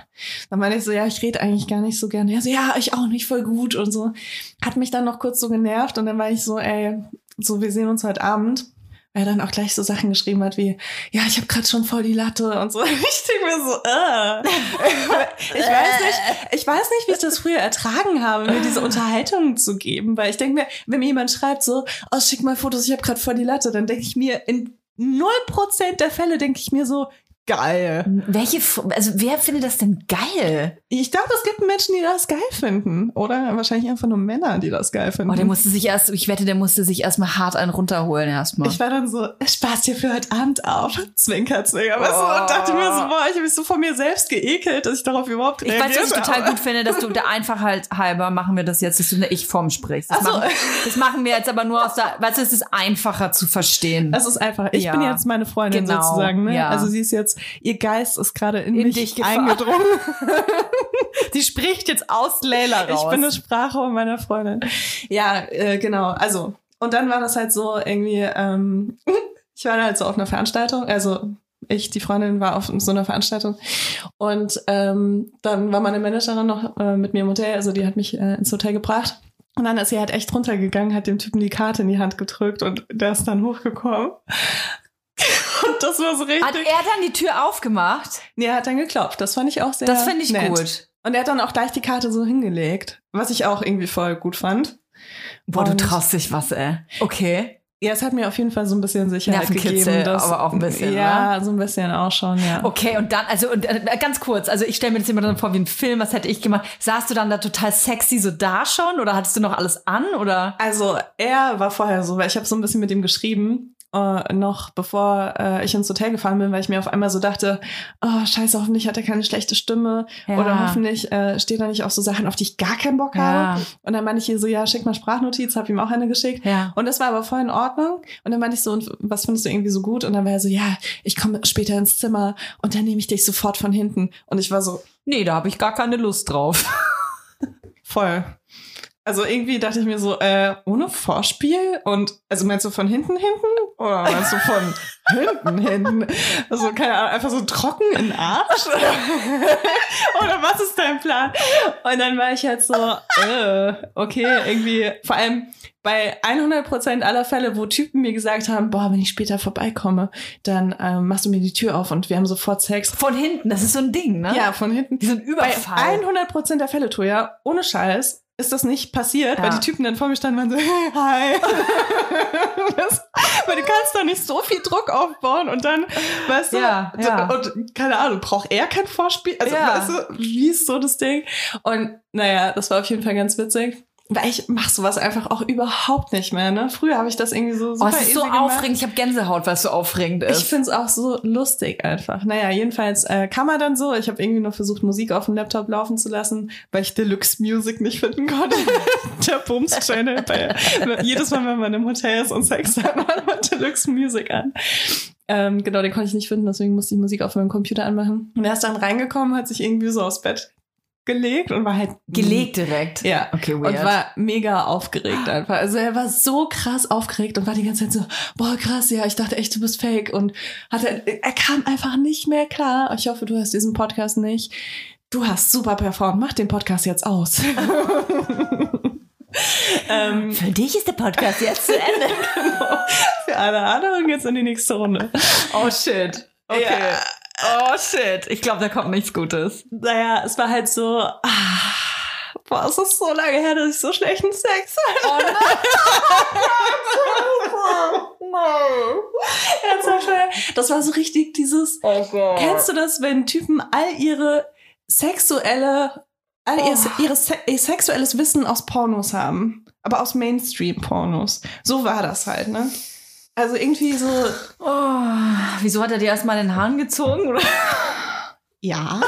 Dann meinte ich so, ja, ich rede eigentlich gar nicht so gerne. Er so, ja, ich auch nicht, voll gut und so. Hat mich dann noch kurz so genervt und dann war ich so, ey, so, wir sehen uns heute Abend. Weil er dann auch gleich so Sachen geschrieben hat wie, ja, ich habe gerade schon voll die Latte und so. Ich denke mir so, äh. ich weiß nicht, ich weiß nicht, wie ich das früher ertragen habe, mir diese Unterhaltung zu geben, weil ich denke mir, wenn mir jemand schreibt so, oh, schick mal Fotos, ich habe gerade voll die Latte, dann denke ich mir, in 0% der Fälle denke ich mir so, geil. Welche, also wer findet das denn geil? Ich glaube, es gibt Menschen, die das geil finden. Oder wahrscheinlich einfach nur Männer, die das geil finden. Oh, der musste sich erst, ich wette, der musste sich erstmal hart einen runterholen erstmal. ich war dann so, Spaß hier für heute Abend auf. Zwinker, zwinker. Weißt du, Oh. und dachte mir so, boah, ich habe mich so von mir selbst geekelt, dass ich darauf überhaupt Ich weiß, was ich total gut finde, dass du der Einfachheit halber machen wir das jetzt, dass du eine Ich-Form sprichst. Das, so. machen, das machen wir jetzt aber nur aus der, weißt du, es ist einfacher zu verstehen. Es ist einfach, ich Ja. bin jetzt meine Freundin Genau, sozusagen. Ne? ja. Also sie ist jetzt, ihr Geist ist gerade in, In mich dich eingedrungen. Sie spricht jetzt aus Layla raus. Ich bin eine Sprachrohr meiner Freundin. Ja, äh, genau. Also, und dann war das halt so irgendwie, ähm, ich war halt so auf einer Veranstaltung, also ich, die Freundin, war auf so einer Veranstaltung. Und ähm, dann war meine Managerin noch äh, mit mir im Hotel, also die hat mich äh, ins Hotel gebracht. Und dann ist sie halt echt runtergegangen, hat dem Typen die Karte in die Hand gedrückt und der ist dann hochgekommen. Und das war so richtig. Hat er dann die Tür aufgemacht? nee, er hat dann geklopft. Das fand ich auch sehr Das finde ich nett. gut. Und er hat dann auch gleich die Karte so hingelegt, was ich auch irgendwie voll gut fand. Boah, du Und- traust dich was, ey. Okay. Ja, es hat mir auf jeden Fall so ein bisschen Sicherheit gegeben. Dass, aber auch ein bisschen, Ja, so ein bisschen auch schon, ja. Okay, und dann, also und, äh, ganz kurz, also ich stelle mir das immer dann vor wie ein Film, was hätte ich gemacht? Saßt du dann da total sexy so da schon oder hattest du noch alles an oder? Also er war vorher so, weil ich habe so ein bisschen mit ihm geschrieben, äh, noch bevor äh, ich ins Hotel gefahren bin, weil ich mir auf einmal so dachte, oh scheiße, hoffentlich hat er keine schlechte Stimme Ja. oder hoffentlich äh, steht er nicht auf so Sachen, auf die ich gar keinen Bock Ja. habe. Und dann meinte ich hier so, ja, schick mal Sprachnotiz, habe ihm auch eine geschickt. Ja. Und das war aber voll in Ordnung. Und dann meinte ich so, und was findest du irgendwie so gut? Und dann war er so, ja, ich komme später ins Zimmer und dann nehme ich dich sofort von hinten. Und ich war so, Nee, da habe ich gar keine Lust drauf. Voll. Also irgendwie dachte ich mir so, äh, ohne Vorspiel und also meinst du von hinten hinten oder meinst du von hinten hinten? Also keine Ahnung, einfach so trocken in Arsch oder was ist dein Plan? Und dann war ich halt so, äh, okay, irgendwie vor allem bei 100% aller Fälle, wo Typen mir gesagt haben, boah, wenn ich später vorbeikomme, dann ähm, machst du mir die Tür auf und wir haben sofort Sex. Von hinten, das ist so ein Ding, ne? Ja, von hinten. Wie so ein Überfall. Bei 100% der Fälle, Toja, ohne Scheiß, ist das nicht passiert, Ja. weil die Typen dann vor mir standen und waren so, hi. das, weil du kannst doch nicht so viel Druck aufbauen und dann, weißt du, Ja, ja. und keine Ahnung, braucht er kein Vorspiel? Also, weißt du, wie ist so das Ding? Und naja, das war auf jeden Fall ganz witzig. Weil ich mach sowas einfach auch überhaupt nicht mehr, ne? Früher habe ich das irgendwie so Oh, super es ist so gemacht. aufregend. Ich habe Gänsehaut, weil es so aufregend ist. Ich find's auch so lustig einfach. Naja, jedenfalls äh, kam er dann so. Ich habe irgendwie noch versucht, Musik auf dem Laptop laufen zu lassen, weil ich Deluxe Music nicht finden konnte. Der Bums-Channel. bei- Jedes Mal, wenn man im Hotel ist und Sex hat, macht man Deluxe Music an. Ähm, genau, den konnte ich nicht finden, deswegen musste ich Musik auf meinem Computer anmachen. Und er ist dann reingekommen, hat sich irgendwie so aufs Bett gelegt und war halt Gelegt direkt. Ja. Okay, Und weird. war mega aufgeregt einfach. Also er war so krass aufgeregt und war die ganze Zeit so, boah, krass, ja, ich dachte echt, du bist fake. Und hatte, er kam einfach nicht mehr klar. Ich hoffe, du hörst diesen Podcast nicht. Du hast super performt. Mach den Podcast jetzt aus. ähm, Für dich ist der Podcast jetzt zu Ende. für alle anderen geht's in die nächste Runde. oh shit. Okay. Oh shit. Ich glaube, da kommt nichts Gutes. Naja, es war halt so, ah, boah, es ist so lange her, dass ich so schlechten Sex hatte. Ernsthaft, Das war so richtig dieses, Oh Gott. kennst du das, wenn Typen all ihre sexuelle, all ihr, Oh. ihre ihr sexuelles Wissen aus Pornos haben, aber aus Mainstream-Pornos. So war das halt, ne? Also irgendwie so, Oh, wieso hat er dir erstmal den Hahn gezogen? Oder? ja.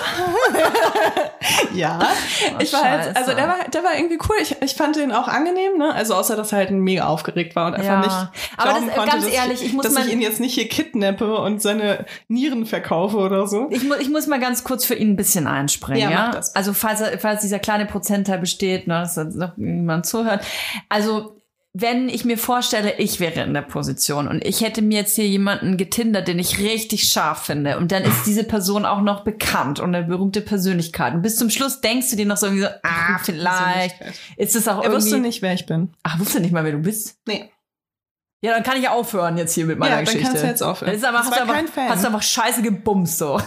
ja. Oh, ich war halt, also der war, der war irgendwie cool. Ich, ich fand den auch angenehm, ne? Also außer, dass er halt mega aufgeregt war und einfach Ja. nicht. Aber das- konnte, ganz dass ehrlich, ich muss dass mal- ich ihn jetzt nicht hier kidnappe und seine Nieren verkaufe oder so. Ich, mu ich muss mal ganz kurz für ihn ein bisschen einspringen. Ja, Ja. Also falls, er, falls dieser kleine Prozentteil besteht, ne, dass jetzt noch jemand zuhört. Also wenn ich mir vorstelle, ich wäre in der Position und ich hätte mir jetzt hier jemanden getindert, den ich richtig scharf finde und dann ist diese Person auch noch bekannt und eine berühmte Persönlichkeit und bis zum Schluss denkst du dir noch so irgendwie so, ah, vielleicht ist es auch Er irgendwie... wusste nicht, wer ich bin. Ach, wusste nicht mal, wer du bist? Nee. Ja, dann kann ich ja aufhören jetzt hier mit meiner ja, dann Geschichte. kannst du jetzt aufhören. Das ist aber, Das hast, du einfach, kein Fan. hast du einfach scheiße gebumst so.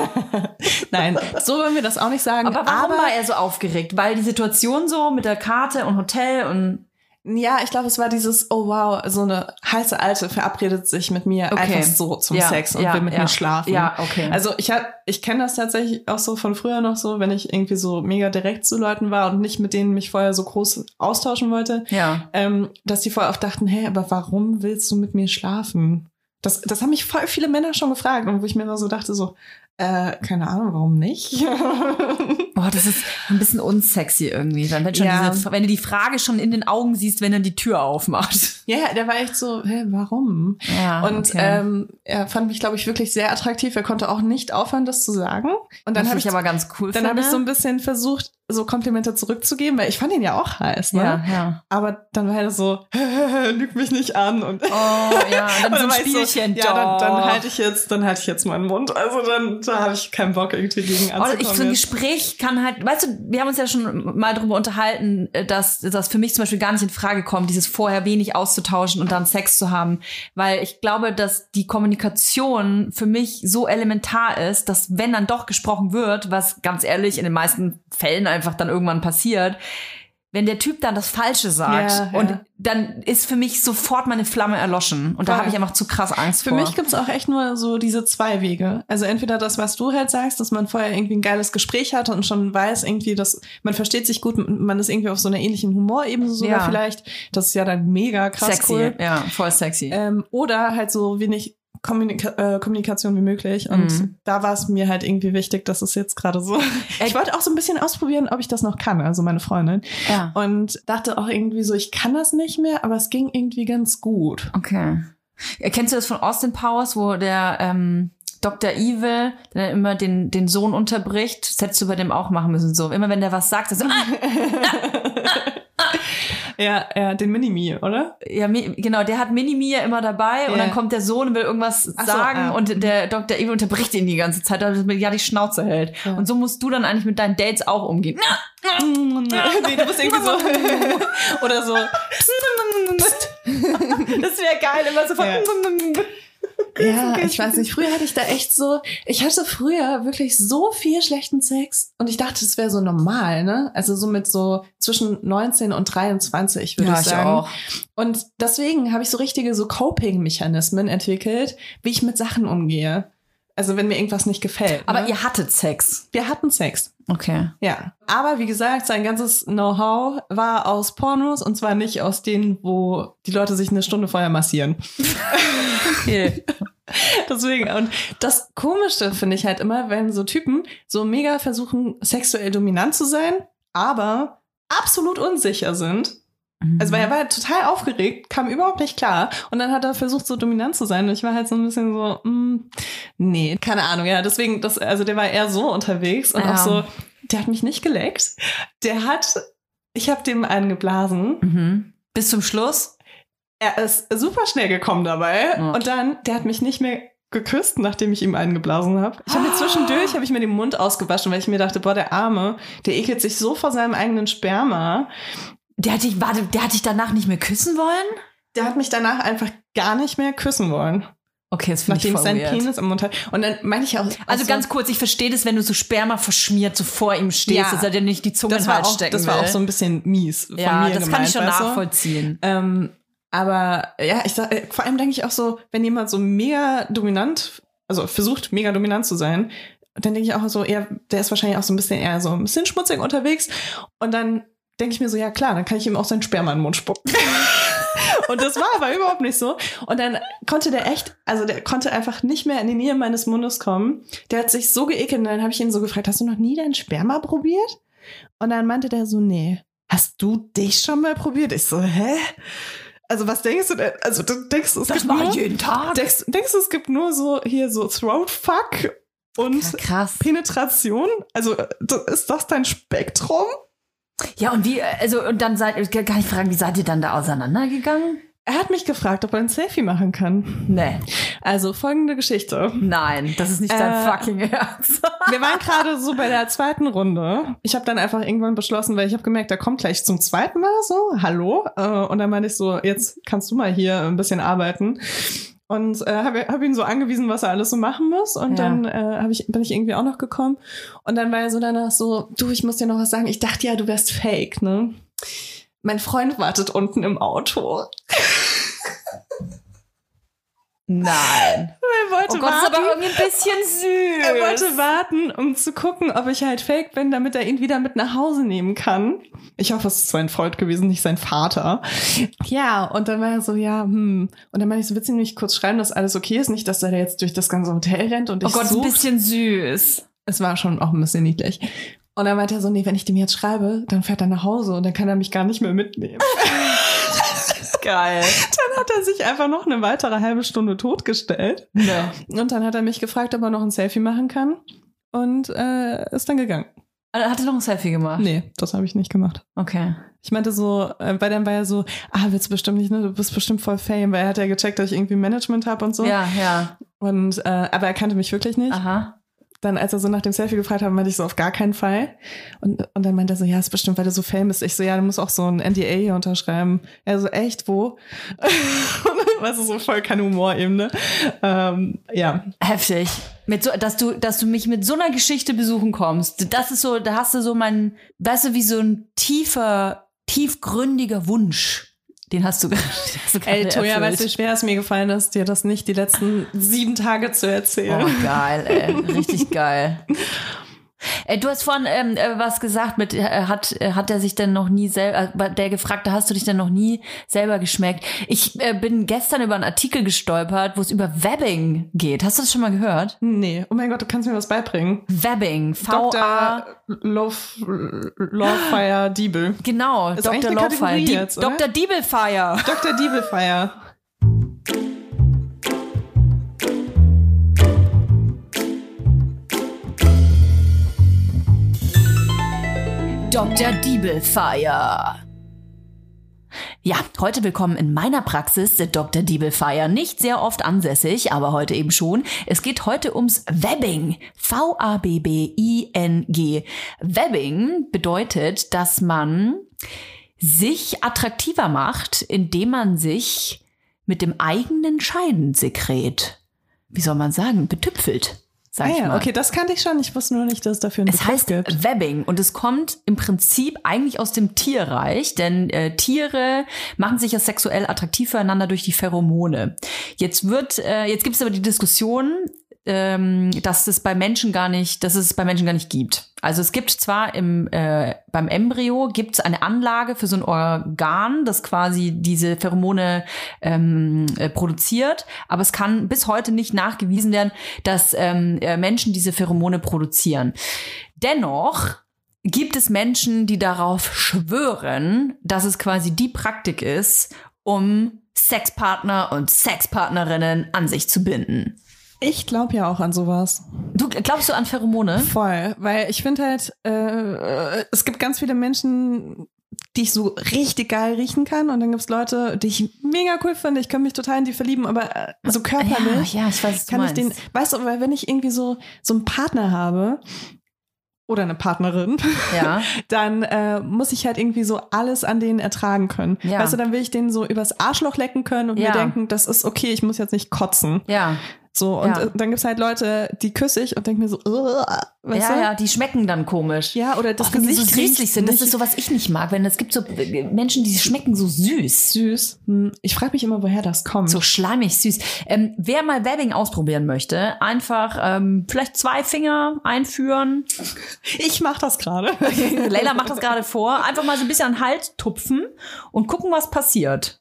Nein, so wollen wir das auch nicht sagen. Aber warum war er so aufgeregt? Weil die Situation so mit der Karte und Hotel und Ja, ich glaube, es war dieses, oh wow, so eine heiße Alte verabredet sich mit mir Okay. einfach so zum Ja, Sex und ja, will mit ja. mir schlafen. Ja, okay. Also ich hab, ich kenne das tatsächlich auch so von früher noch so, wenn ich irgendwie so mega direkt zu Leuten war und nicht mit denen mich vorher so groß austauschen wollte, ja. ähm, dass die vorher auch dachten, hey, aber warum willst du mit mir schlafen? Das, das haben mich voll viele Männer schon gefragt und wo ich mir immer so dachte, so, äh, keine Ahnung, warum nicht? Boah, das ist ein bisschen unsexy irgendwie. Dann, wenn, schon Ja. diese, wenn du die Frage schon in den Augen siehst, wenn er die Tür aufmacht. ja, der war echt so, hä, warum? Ja, Und ähm, er fand mich, glaube ich, wirklich sehr attraktiv. Er konnte auch nicht aufhören, das zu sagen. Und dann habe ich ich, aber ganz cool dann habe ich so ein bisschen versucht, so Komplimente zurückzugeben, weil ich fand ihn ja auch heiß. Ne? ja, ja. Aber dann war er so, lüg mich nicht an und Oh, ja, dann so ein Spielchen. ja, dann, halte ich jetzt, dann halte ich jetzt meinen Mund. Also dann, da habe ich keinen Bock irgendwie gegen anzukommen. ich, so ein. Gespräch kann halt, weißt du, wir haben uns ja schon mal darüber unterhalten, äh, dass das für mich zum Beispiel gar nicht in Frage kommt, dieses vorher wenig auszutauschen und dann Sex zu haben. Weil ich glaube, dass die Kommunikation für mich so elementar ist, dass wenn dann doch gesprochen wird, was ganz ehrlich in den meisten Fällen einfach dann irgendwann passiert, wenn der Typ dann das Falsche sagt Ja, ja. und dann ist für mich sofort meine Flamme erloschen. Und da Voll. habe ich einfach zu krass Angst Für vor. mich gibt's auch echt nur so diese zwei Wege. Also entweder das, was du halt sagst, dass man vorher irgendwie ein geiles Gespräch hatte und schon weiß irgendwie, dass man versteht sich gut, man ist irgendwie auf so einer ähnlichen Humorebene sogar Ja. vielleicht. Das ist ja dann mega krass sexy, cool. ja, voll sexy. Ähm, oder halt so wenig Kommunika äh, Kommunikation wie möglich. Und Mhm. da war es mir halt irgendwie wichtig, dass es jetzt gerade so. Ich wollte auch so ein bisschen ausprobieren, ob ich das noch kann, also meine Freundin. ja. Und dachte auch irgendwie so, ich kann das nicht mehr, aber es ging irgendwie ganz gut. Okay. Ja, Kennst du das von Austin Powers, wo der ähm, Dr. Evil, der immer den, den Sohn unterbricht, das hättest du bei dem auch machen müssen. So, immer wenn der was sagt, so, ah, Ja, ja, den Minimi, oder? ja, genau, der hat Minimi ja immer dabei und Ja. dann kommt der Sohn und will irgendwas Ach so, sagen ah. und der Dr. Evil unterbricht ihn die ganze Zeit, damit er ja die Schnauze hält. Ja. Und so musst du dann eigentlich mit deinen Dates auch umgehen. nee, du bist irgendwie so. oder so. Das wäre geil, immer so von. Ja, ich weiß nicht. Früher hatte ich da echt so. Ich hatte früher wirklich so viel schlechten Sex und ich dachte, es wäre so normal, ne? Also so mit so zwischen 19 und 23, würde Ja, ich ich sagen. auch. Und deswegen habe ich so richtige so Coping-Mechanismen entwickelt, wie ich mit Sachen umgehe. Also wenn mir irgendwas nicht gefällt. Aber ne? ihr hattet Sex. wir hatten Sex. Okay. Ja. Aber wie gesagt, sein ganzes Know-how war aus Pornos und zwar nicht aus denen, wo die Leute sich eine Stunde vorher massieren. Okay. Deswegen, und das Komischste finde ich halt immer, wenn so Typen so mega versuchen, sexuell dominant zu sein, aber absolut unsicher sind. Also weil er war halt total aufgeregt, kam überhaupt nicht klar. Und dann hat er versucht, so dominant zu sein. Und ich war halt so ein bisschen so, mm, nee, keine Ahnung. Ja, deswegen, das, also der war eher so unterwegs und Ja. auch so, der hat mich nicht geleckt. Der hat, ich habe dem einen geblasen. Mhm. Bis zum Schluss? Er ist super schnell gekommen dabei. Ja. Und dann, der hat mich nicht mehr geküsst, nachdem ich ihm einen geblasen habe. Ich habe mir zwischendurch, habe ich mir den Mund ausgewaschen, weil ich mir dachte, boah, der Arme, der ekelt sich so vor seinem eigenen Sperma. Der hat dich, warte, der hat dich danach nicht mehr küssen wollen? Der hat mich danach einfach gar nicht mehr küssen wollen. Okay, das finde ich Nachdem voll seinen weird. Penis im Mund hatte. Und dann meine ich auch. Also auch ganz kurz, ich verstehe das, wenn du so Sperma verschmiert so vor ihm stehst, Ja. dass er dir nicht die Zunge war, Hals stecken das war will. auch so ein bisschen mies von ja, mir das gemeint, kann ich schon nachvollziehen. Ähm, aber ja, ich sag, äh, vor allem denke ich auch so, wenn jemand so mega dominant, also versucht mega dominant zu sein, dann denke ich auch so, eher, der ist wahrscheinlich auch so ein bisschen eher so ein bisschen schmutzig unterwegs. Und dann denke ich mir so, ja klar, dann kann ich ihm auch sein Sperma in den Mund spucken. Und das war aber überhaupt nicht so. Und dann konnte der echt, also der konnte einfach nicht mehr in die Nähe meines Mundes kommen. Der hat sich so geekelt und dann habe ich ihn so gefragt, hast du noch nie dein Sperma probiert? Und dann meinte der so, nee. Hast du dich schon mal probiert? Ich so, hä? Also was denkst du denn? Also du denkst, es Das gibt nur, ich jeden Tag. denkst, denkst du, es gibt nur so hier so Throatfuck und Ja. Penetration? Also äh, ist das dein Spektrum? Ja, und wie, also, und dann seid, kann ich fragen, wie seid ihr dann da auseinandergegangen? Er hat mich gefragt, ob er ein Selfie machen kann. Nee. Also folgende Geschichte. Nein, das ist nicht dein Äh, fucking Ernst. Wir waren gerade so bei der zweiten Runde. Ich habe dann einfach irgendwann beschlossen, weil ich habe gemerkt, er kommt gleich zum zweiten Mal so, hallo. Äh, Und dann meinte ich so, jetzt kannst du mal hier ein bisschen arbeiten. Und äh, habe hab ihn so angewiesen, was er alles so machen muss. Und Ja. dann äh, hab ich, bin ich irgendwie auch noch gekommen. Und dann war er so danach so, du, ich muss dir noch was sagen. Ich dachte ja, du wärst fake, ne? Mein Freund wartet unten im Auto. Nein. Er wollte Oh Gott, das ist warten. aber irgendwie ein bisschen süß. Er wollte warten, um zu gucken, ob ich halt fake bin, damit er ihn wieder mit nach Hause nehmen kann. Ich hoffe, es ist sein Freund gewesen, nicht sein Vater. Ja, und dann war er so, ja, hm. Und dann meinte ich so, willst du nicht kurz schreiben, dass alles okay ist? Nicht, dass er jetzt durch das ganze Hotel rennt und Oh ich Gott, ein sucht. bisschen süß. Es war schon auch ein bisschen niedlich. Und dann meinte er so, nee, wenn ich dem jetzt schreibe, dann fährt er nach Hause und dann kann er mich gar nicht mehr mitnehmen. Geil. Dann hat er sich einfach noch eine weitere halbe Stunde totgestellt. Ne. Und dann hat er mich gefragt, ob er noch ein Selfie machen kann. Und äh, ist dann gegangen. Hat er noch ein Selfie gemacht? Nee, das habe ich nicht gemacht. Okay. Ich meinte so, äh, weil dann war er so, ah, willst du bestimmt nicht, ne? Du bist bestimmt voll Fame, weil er hat ja gecheckt, dass ich irgendwie Management habe und so. Ja, ja. Und äh, aber er kannte mich wirklich nicht. Aha. Dann, als er so nach dem Selfie gefragt hat, meinte ich so auf gar keinen Fall. Und, und dann meinte er so, ja, ist bestimmt, weil du so Fame bist. Ich so, ja, du musst auch so ein NDA hier unterschreiben. Er so, echt, wo? weißt du, so voll kein Humor eben, ne? Ähm, ja. Heftig. Mit so, dass du, dass du mich mit so einer Geschichte besuchen kommst. Das ist so, da hast du so mein, weißt du, wie so ein tiefer, tiefgründiger Wunsch. Den hast du, den hast du Ey, Toja, weißt du, wie schwer es mir gefallen ist, dir das nicht die letzten sieben Tage zu erzählen. Oh, geil, ey. Richtig geil. Ey, du hast vorhin ähm, äh, was gesagt mit, äh, hat, äh, hat er sich denn noch nie selber, äh, der gefragte, hast du dich denn noch nie selber geschmeckt? Ich äh, bin gestern über einen Artikel gestolpert, wo es über Webbing geht. Hast du das schon mal gehört? Nee, oh mein Gott, du kannst mir was beibringen. Webbing, V-A, Dr. Love, Lovefire Diebel. genau, Ist Dr. Lovefire. Die? Dr. Diebelfire. Dr. Diebelfire. Dr. Diebelfire. Ja, heute willkommen in meiner Praxis, der Dr. Diebelfire. Nicht sehr oft ansässig, aber heute eben schon. Es geht heute ums Webbing. V-A-B-B-I-N-G. Webbing bedeutet, dass man sich attraktiver macht, indem man sich mit dem eigenen Scheidensekret, wie soll man sagen, betüpfelt. Sag Ah ich ja, mal. okay, das kannte ich schon. Ich wusste nur nicht, dass es dafür einen Es Begriff heißt gibt. Webbing und es kommt im Prinzip eigentlich aus dem Tierreich, denn äh, Tiere machen sich ja sexuell attraktiv füreinander durch die Pheromone. Jetzt wird, äh, jetzt gibt es aber die Diskussion, ähm, dass es bei Menschen gar nicht, dass es bei Menschen gar nicht gibt. Also es gibt zwar im äh, beim Embryo gibt es eine Anlage für so ein Organ, das quasi diese Pheromone ähm, äh, produziert, aber es kann bis heute nicht nachgewiesen werden, dass ähm, äh, Menschen diese Pheromone produzieren. Dennoch gibt es Menschen, die darauf schwören, dass es quasi die Praktik ist, um Sexpartner und Sexpartnerinnen an sich zu binden. Ich glaube ja auch an sowas. Du glaubst du an Pheromone? Voll, weil ich finde halt, äh, es gibt ganz viele Menschen, die ich so richtig geil riechen kann und dann gibt's Leute, die ich mega cool finde. Ich kann mich total in die verlieben, aber äh, so körperlich Ja, ja, ich weiß, kann ich den, weißt du, weil wenn ich irgendwie so so einen Partner habe oder eine Partnerin, Ja. dann äh, muss ich halt irgendwie so alles an denen ertragen können. Ja. Weißt du, dann will ich denen so übers Arschloch lecken können und Ja. mir denken, das ist okay, ich muss jetzt nicht kotzen. Ja. So, und Ja. äh, dann gibt's halt Leute, die küsse ich und denke mir so, weißt ja, du? ja, die schmecken dann komisch. Ja, oder das Auch wenn die Gesicht so süßlich sind. Das ist so, was ich nicht mag. Wenn es gibt so äh, Menschen, die schmecken so süß. süß. Hm, Ich frage mich immer, woher das kommt. So schleimig süß. Ähm, wer mal Webbing ausprobieren möchte, einfach ähm, vielleicht zwei Finger einführen. ich mache das gerade. Leila macht das gerade vor. Einfach mal so ein bisschen an den Hals tupfen und gucken, was passiert.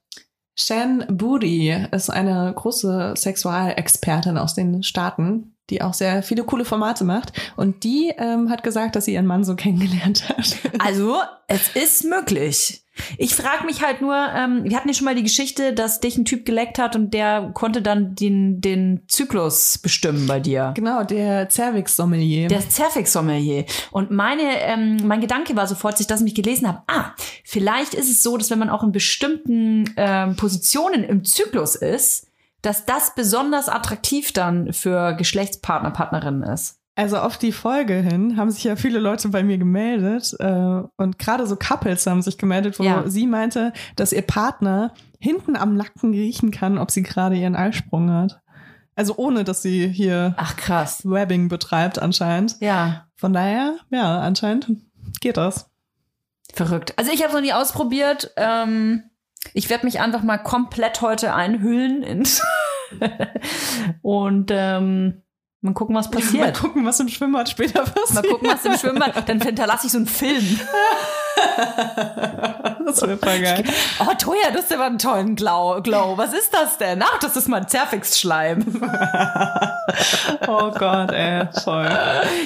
Shan Booty ist eine große Sexualexpertin aus den Staaten, die auch sehr viele coole Formate macht. Und die ähm, hat gesagt, dass sie ihren Mann so kennengelernt hat. Also, es ist möglich. Ich frage mich halt nur, ähm, wir hatten ja schon mal die Geschichte, dass dich ein Typ geleckt hat und der konnte dann den, den Zyklus bestimmen bei dir. genau, der Cervix-Sommelier. Der Cervix-Sommelier. Und meine, ähm, mein Gedanke war sofort, als ich das mich gelesen habe, ah, vielleicht ist es so, dass wenn man auch in bestimmten ähm, Positionen im Zyklus ist, dass das besonders attraktiv dann für Geschlechtspartner, Partnerinnen ist. Also auf die Folge hin haben sich ja viele Leute bei mir gemeldet äh, und gerade so Couples haben sich gemeldet, wo Ja. sie meinte, dass ihr Partner hinten am Nacken riechen kann, ob sie gerade ihren Eisprung hat. Also ohne, dass sie hier Ach krass. Webbing betreibt anscheinend. Ja, Von daher, ja, anscheinend geht das. verrückt. Also ich habe es noch nie ausprobiert. Ähm, ich werde mich einfach mal komplett heute einhüllen in und ähm, mal gucken, was Mal passiert. gucken, was im Schwimmbad später passiert. Mal gucken, was im Schwimmbad. Dann hinterlasse ich so einen Film. das wäre voll geil. Oh, Toja, du hast aber einen tollen Glow. Glow. Was ist das denn? Ach, das ist mein Zerfix-Schleim. Oh Gott, ey, voll.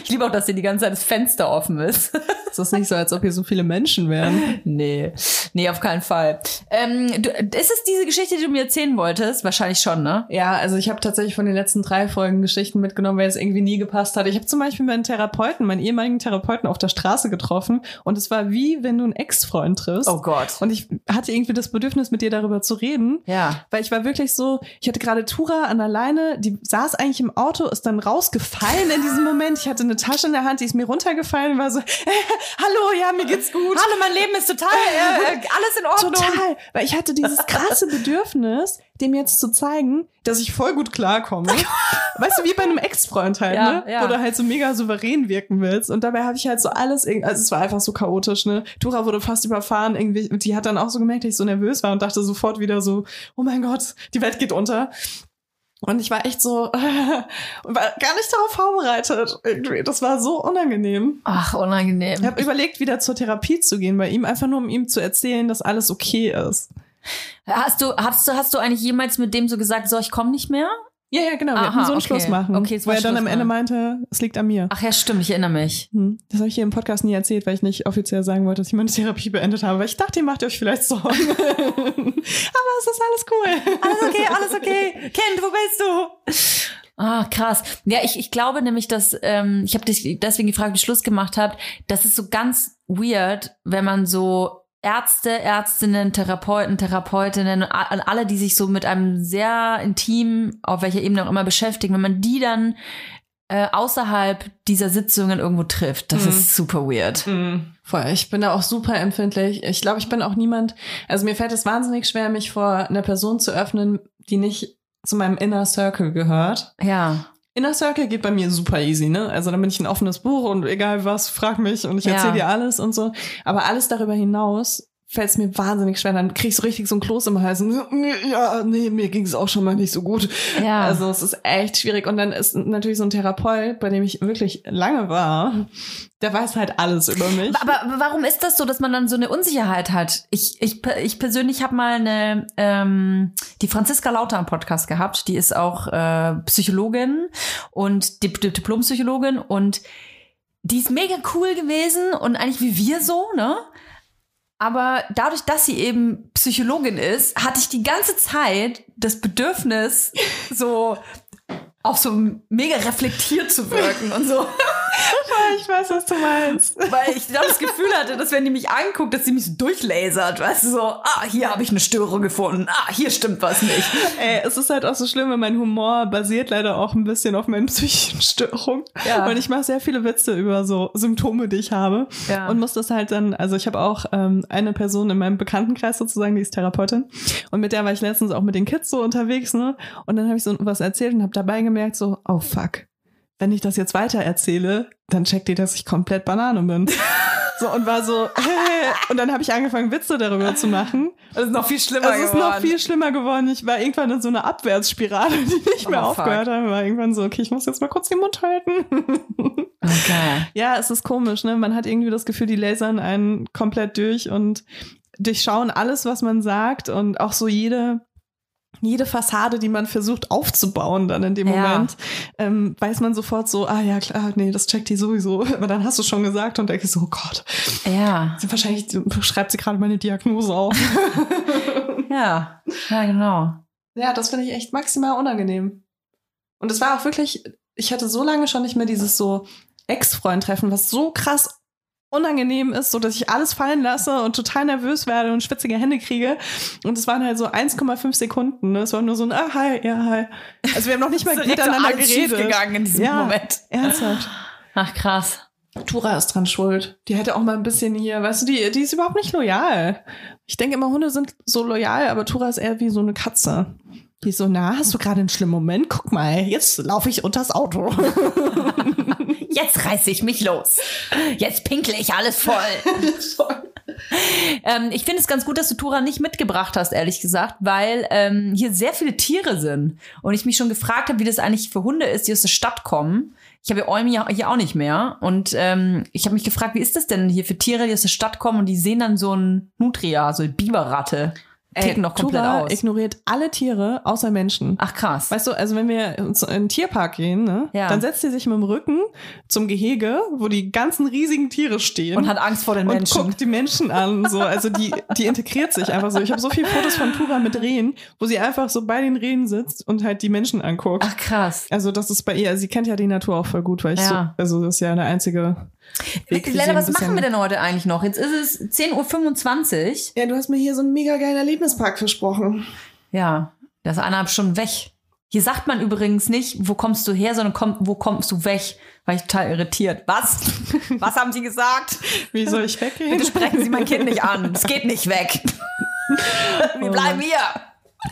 Ich liebe auch, dass hier die ganze Zeit das Fenster offen ist. Es ist nicht so, als ob hier so viele Menschen wären. nee, nee, auf keinen Fall. Ähm, du, ist es diese Geschichte, die du mir erzählen wolltest? Wahrscheinlich schon, ne? Ja, also ich habe tatsächlich von den letzten drei Folgen Geschichten mitgenommen, weil es irgendwie nie gepasst hat. Ich habe zum Beispiel meinen Therapeuten, meinen ehemaligen Therapeuten auf der Straße getroffen und es war wie, wenn du einen Ex-Freund triffst. Oh Gott. Und ich hatte irgendwie das Bedürfnis, mit dir darüber zu reden. Ja. Weil ich war wirklich so, ich hatte gerade Tura an der Leine, die saß eigentlich im Auto, ist dann rausgefallen in diesem Moment. Ich hatte eine Tasche in der Hand, die ist mir runtergefallen war so, hallo, ja, mir geht's gut. Hallo, mein Leben ist total, äh, äh, alles in Ordnung. Total, weil ich hatte dieses krasse Bedürfnis, dem jetzt zu zeigen, dass ich voll gut klarkomme. weißt du, wie bei einem Ex-Freund halt, Ja, ne? ja. Wo du halt so mega souverän wirken willst. Und dabei habe ich halt so alles, also es war einfach so chaotisch, ne? Tura wurde fast überfahren, irgendwie, und die hat dann auch so gemerkt, dass ich so nervös war und dachte sofort wieder so, oh mein Gott, die Welt geht unter. Und ich war echt so, war gar nicht darauf vorbereitet. Irgendwie. Das war so unangenehm. Ach, unangenehm. Ich habe überlegt, wieder zur Therapie zu gehen bei ihm, einfach nur um ihm zu erzählen, dass alles okay ist. Hast du, hast du, hast du eigentlich jemals mit dem so gesagt, so, ich komme nicht mehr? Ja, ja, genau. Wir Aha, so einen okay. Schluss machen. Okay, es war er dann am Ende meinte, es liegt an mir. Ach ja, stimmt, ich erinnere mich. Hm. Das habe ich hier im Podcast nie erzählt, weil ich nicht offiziell sagen wollte, dass ich meine Therapie beendet habe. Weil ich dachte, ihr macht euch vielleicht Sorgen. Aber es ist alles cool. Alles okay, alles okay. Kind, wo bist du? Ah, krass. Ja, ich, ich glaube nämlich, dass, ähm, ich habe dich deswegen gefragt, wie ihr Schluss gemacht habt. Das ist so ganz weird, wenn man so Ärzte, Ärztinnen, Therapeuten, Therapeutinnen, alle, die sich so mit einem sehr intim, auf welcher Ebene auch immer beschäftigen, wenn man die dann äh, außerhalb dieser Sitzungen irgendwo trifft. Das Mhm. ist super weird. Voll. Ich bin da auch super empfindlich. Ich glaube, ich bin auch niemand, also mir fällt es wahnsinnig schwer, mich vor einer Person zu öffnen, die nicht zu meinem Inner Circle gehört. Ja. Inner Circle geht bei mir super easy, ne? Also dann bin ich ein offenes Buch und egal was, frag mich und ich Ja. erzähle dir alles und so. Aber alles darüber hinaus fällt es mir wahnsinnig schwer. Dann krieg ich so richtig so ein Kloß im Hals. Ja, nee, mir ging es auch schon mal nicht so gut. Ja. Also es ist echt schwierig. Und dann ist natürlich so ein Therapeut, bei dem ich wirklich lange war, der weiß halt alles über mich. Aber aber warum ist das so, dass man dann so eine Unsicherheit hat? Ich, ich, ich persönlich habe mal eine ähm, die Franziska Lauter im Podcast gehabt. Die ist auch äh, Psychologin und Dip Dip Diplompsychologin und die ist mega cool gewesen und eigentlich wie wir so, ne? Aber dadurch, dass sie eben Psychologin ist, hatte ich die ganze Zeit das Bedürfnis, so auch so mega reflektiert zu wirken und so. ich weiß, was du meinst. Weil ich dann das Gefühl hatte, dass wenn die mich anguckt, dass sie mich so durchlasert, weißt du, so, ah, hier habe ich eine Störung gefunden, ah, hier stimmt was nicht. Ey, es ist halt auch so schlimm, weil mein Humor basiert leider auch ein bisschen auf meinen psychischen Störungen. Ja. Und ich mache sehr viele Witze über so Symptome, die ich habe. Ja. Und muss das halt dann, also ich habe auch ähm, eine Person in meinem Bekanntenkreis sozusagen, die ist Therapeutin. Und mit der war ich letztens auch mit den Kids so unterwegs, ne? Und dann habe ich so was erzählt und habe dabei gemerkt, so, oh fuck, wenn ich das jetzt weiter erzähle, dann checkt die, dass ich komplett Banane bin. So, und war so, hey. Und dann habe ich angefangen, Witze darüber zu machen. Das ist noch viel schlimmer Es ist noch viel schlimmer geworden. Ich war irgendwann in so einer Abwärtsspirale, die nicht mehr Oh, fuck. aufgehört hat. War irgendwann so, okay, ich muss jetzt mal kurz den Mund halten. Okay. ja, es ist komisch, ne? Man hat irgendwie das Gefühl, die lasern einen komplett durch und durchschauen alles, was man sagt und auch so jede jede Fassade, die man versucht aufzubauen dann in dem Ja. Moment, ähm, weiß man sofort so, ah ja klar, nee, das checkt die sowieso. Aber dann hast du schon gesagt und denkst so, oh Gott, Ja, wahrscheinlich schreibt sie gerade meine Diagnose auf. ja, ja, genau. Ja, das finde ich echt maximal unangenehm. Und es war auch wirklich, ich hatte so lange schon nicht mehr dieses so Ex-Freund-Treffen, was so krass unangenehm ist, so dass ich alles fallen lasse und total nervös werde und schwitzige Hände kriege. Und es waren halt so 1,5 Sekunden. Ne? Es war nur so ein, ah, hi, ja, hi. Also wir haben noch nicht mal miteinander geredet. schiefgegangen in diesem Ja. Moment. Ernsthaft. Ach, krass. Tura ist dran schuld. Die hätte auch mal ein bisschen hier, weißt du, die, die ist überhaupt nicht loyal. Ich denke immer, Hunde sind so loyal, aber Tura ist eher wie so eine Katze. Die ist so, na, hast du gerade einen schlimmen Moment? Guck mal, jetzt laufe ich unters Auto. Jetzt reiße ich mich los. Jetzt pinkle ich alles voll. ähm, ich finde es ganz gut, dass du Tura nicht mitgebracht hast, ehrlich gesagt, weil ähm, hier sehr viele Tiere sind. Und ich mich schon gefragt habe, wie das eigentlich für Hunde ist, die aus der Stadt kommen. Ich habe ja ja hier auch nicht mehr. Und ähm, ich habe mich gefragt, wie ist das denn hier für Tiere, die aus der Stadt kommen und die sehen dann so ein Nutria, so eine Biberratte. Ticken noch komplett Tura aus. ignoriert alle Tiere außer Menschen. Ach krass. Weißt du, also wenn wir in den Tierpark gehen, ne, Ja. dann setzt sie sich mit dem Rücken zum Gehege, wo die ganzen riesigen Tiere stehen. Und hat Angst vor den und Menschen. guckt die Menschen an. So. Also die, die integriert sich einfach so. Ich habe so viele Fotos von Tura mit Rehen, wo sie einfach so bei den Rehen sitzt und halt die Menschen anguckt. Ach krass. Also das ist bei ihr, also sie kennt ja die Natur auch voll gut, weil ich Ja. so, also das ist ja eine einzige Lena, ein was machen wir denn heute eigentlich noch? Jetzt ist es 10.25 Uhr. Ja, du hast mir hier so einen mega geilen Erlebnispark versprochen. Ja, das ist eineinhalb Stunden weg. Hier sagt man übrigens nicht, wo kommst du her, sondern komm, wo kommst du weg? War ich total irritiert. Was? Was haben Sie gesagt? Wie soll ich weggehen? Bitte sprechen Sie mein Kind nicht an. Es geht nicht weg. Wir bleiben hier.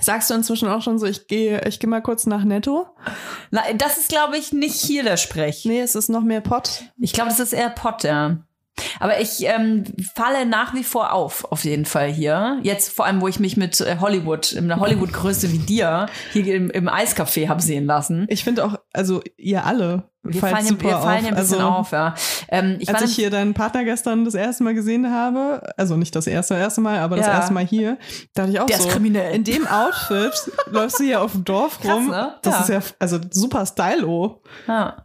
Sagst du inzwischen auch schon so, ich gehe, ich gehe mal kurz nach Netto? Na, das ist, glaube ich, nicht hier der Sprech. Nee, es ist noch mehr Pott. Ich glaube, das ist eher Pott, ja. Aber ich ähm, falle nach wie vor auf, auf jeden Fall hier. Jetzt vor allem, wo ich mich mit äh, Hollywood, in einer Hollywood-Größe wie dir, hier im, im Eiscafé hab sehen lassen. Ich finde auch, also ihr alle Wir fallen, super wir fallen auf. ja ein bisschen also, auf, ja. Ähm, ich als ich hier deinen Partner gestern das erste Mal gesehen habe, also nicht das erste, erste Mal, aber das Ja. erste Mal hier, dachte ich auch Der so, ist kriminell. in dem Outfit läufst du hier auf dem Dorf Krass, rum. ne? Das Ja. ist ja, also super stylo. ja.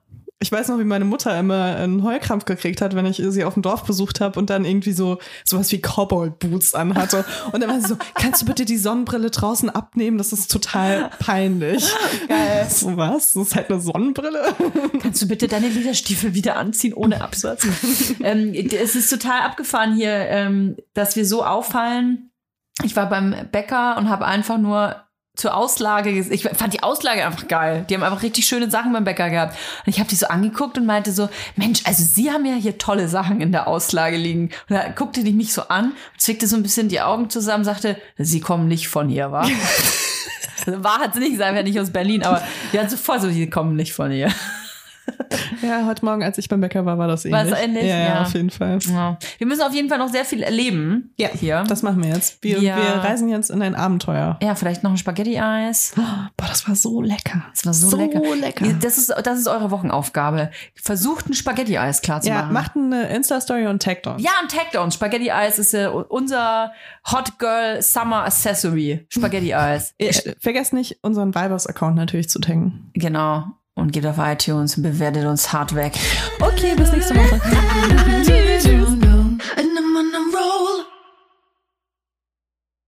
Ich weiß noch, wie meine Mutter immer einen Heulkrampf gekriegt hat, wenn ich sie auf dem Dorf besucht habe und dann irgendwie so sowas wie Cowboy-Boots anhatte. Und dann war sie so, kannst du bitte die Sonnenbrille draußen abnehmen? Das ist total peinlich. Geil. So was? Das ist halt eine Sonnenbrille? Kannst du bitte deine Lederstiefel wieder anziehen ohne Absatz? ähm, es ist total abgefahren hier, ähm, dass wir so auffallen. Ich war beim Bäcker und habe einfach nur zur Auslage, ich fand die Auslage einfach geil. Die haben einfach richtig schöne Sachen beim Bäcker gehabt. Und ich habe die so angeguckt und meinte so, Mensch, also Sie haben ja hier tolle Sachen in der Auslage liegen. Und da guckte die mich so an, zwickte so ein bisschen die Augen zusammen, sagte, Sie kommen nicht von hier, wa? Also War hat sie nicht gesagt, wir nicht aus Berlin, aber die hat sofort so, Sie kommen nicht von hier. Ja, heute Morgen, als ich beim Bäcker war, war das ähnlich. War es ähnlich? Ja, ja, Ja. auf jeden Fall. Ja. Wir müssen auf jeden Fall noch sehr viel erleben. Ja, hier. Das machen wir jetzt. Wir, Ja. wir reisen jetzt in ein Abenteuer. ja, vielleicht noch ein Spaghetti-Eis. Boah, das war so lecker. Das war so, lecker. lecker. Das ist, das ist eure Wochenaufgabe. Versucht ein Spaghetti-Eis klar zu Ja, machen. macht eine Insta-Story und taggt uns. ja, und taggt uns. Spaghetti-Eis ist äh, unser Hot Girl Summer Accessory. Spaghetti-Eis. Ihr, vergesst nicht, unseren Vibers-Account natürlich zu taggen. genau. Und geht auf iTunes und bewertet uns hart weg. Okay, bis nächste Woche. Tschüss.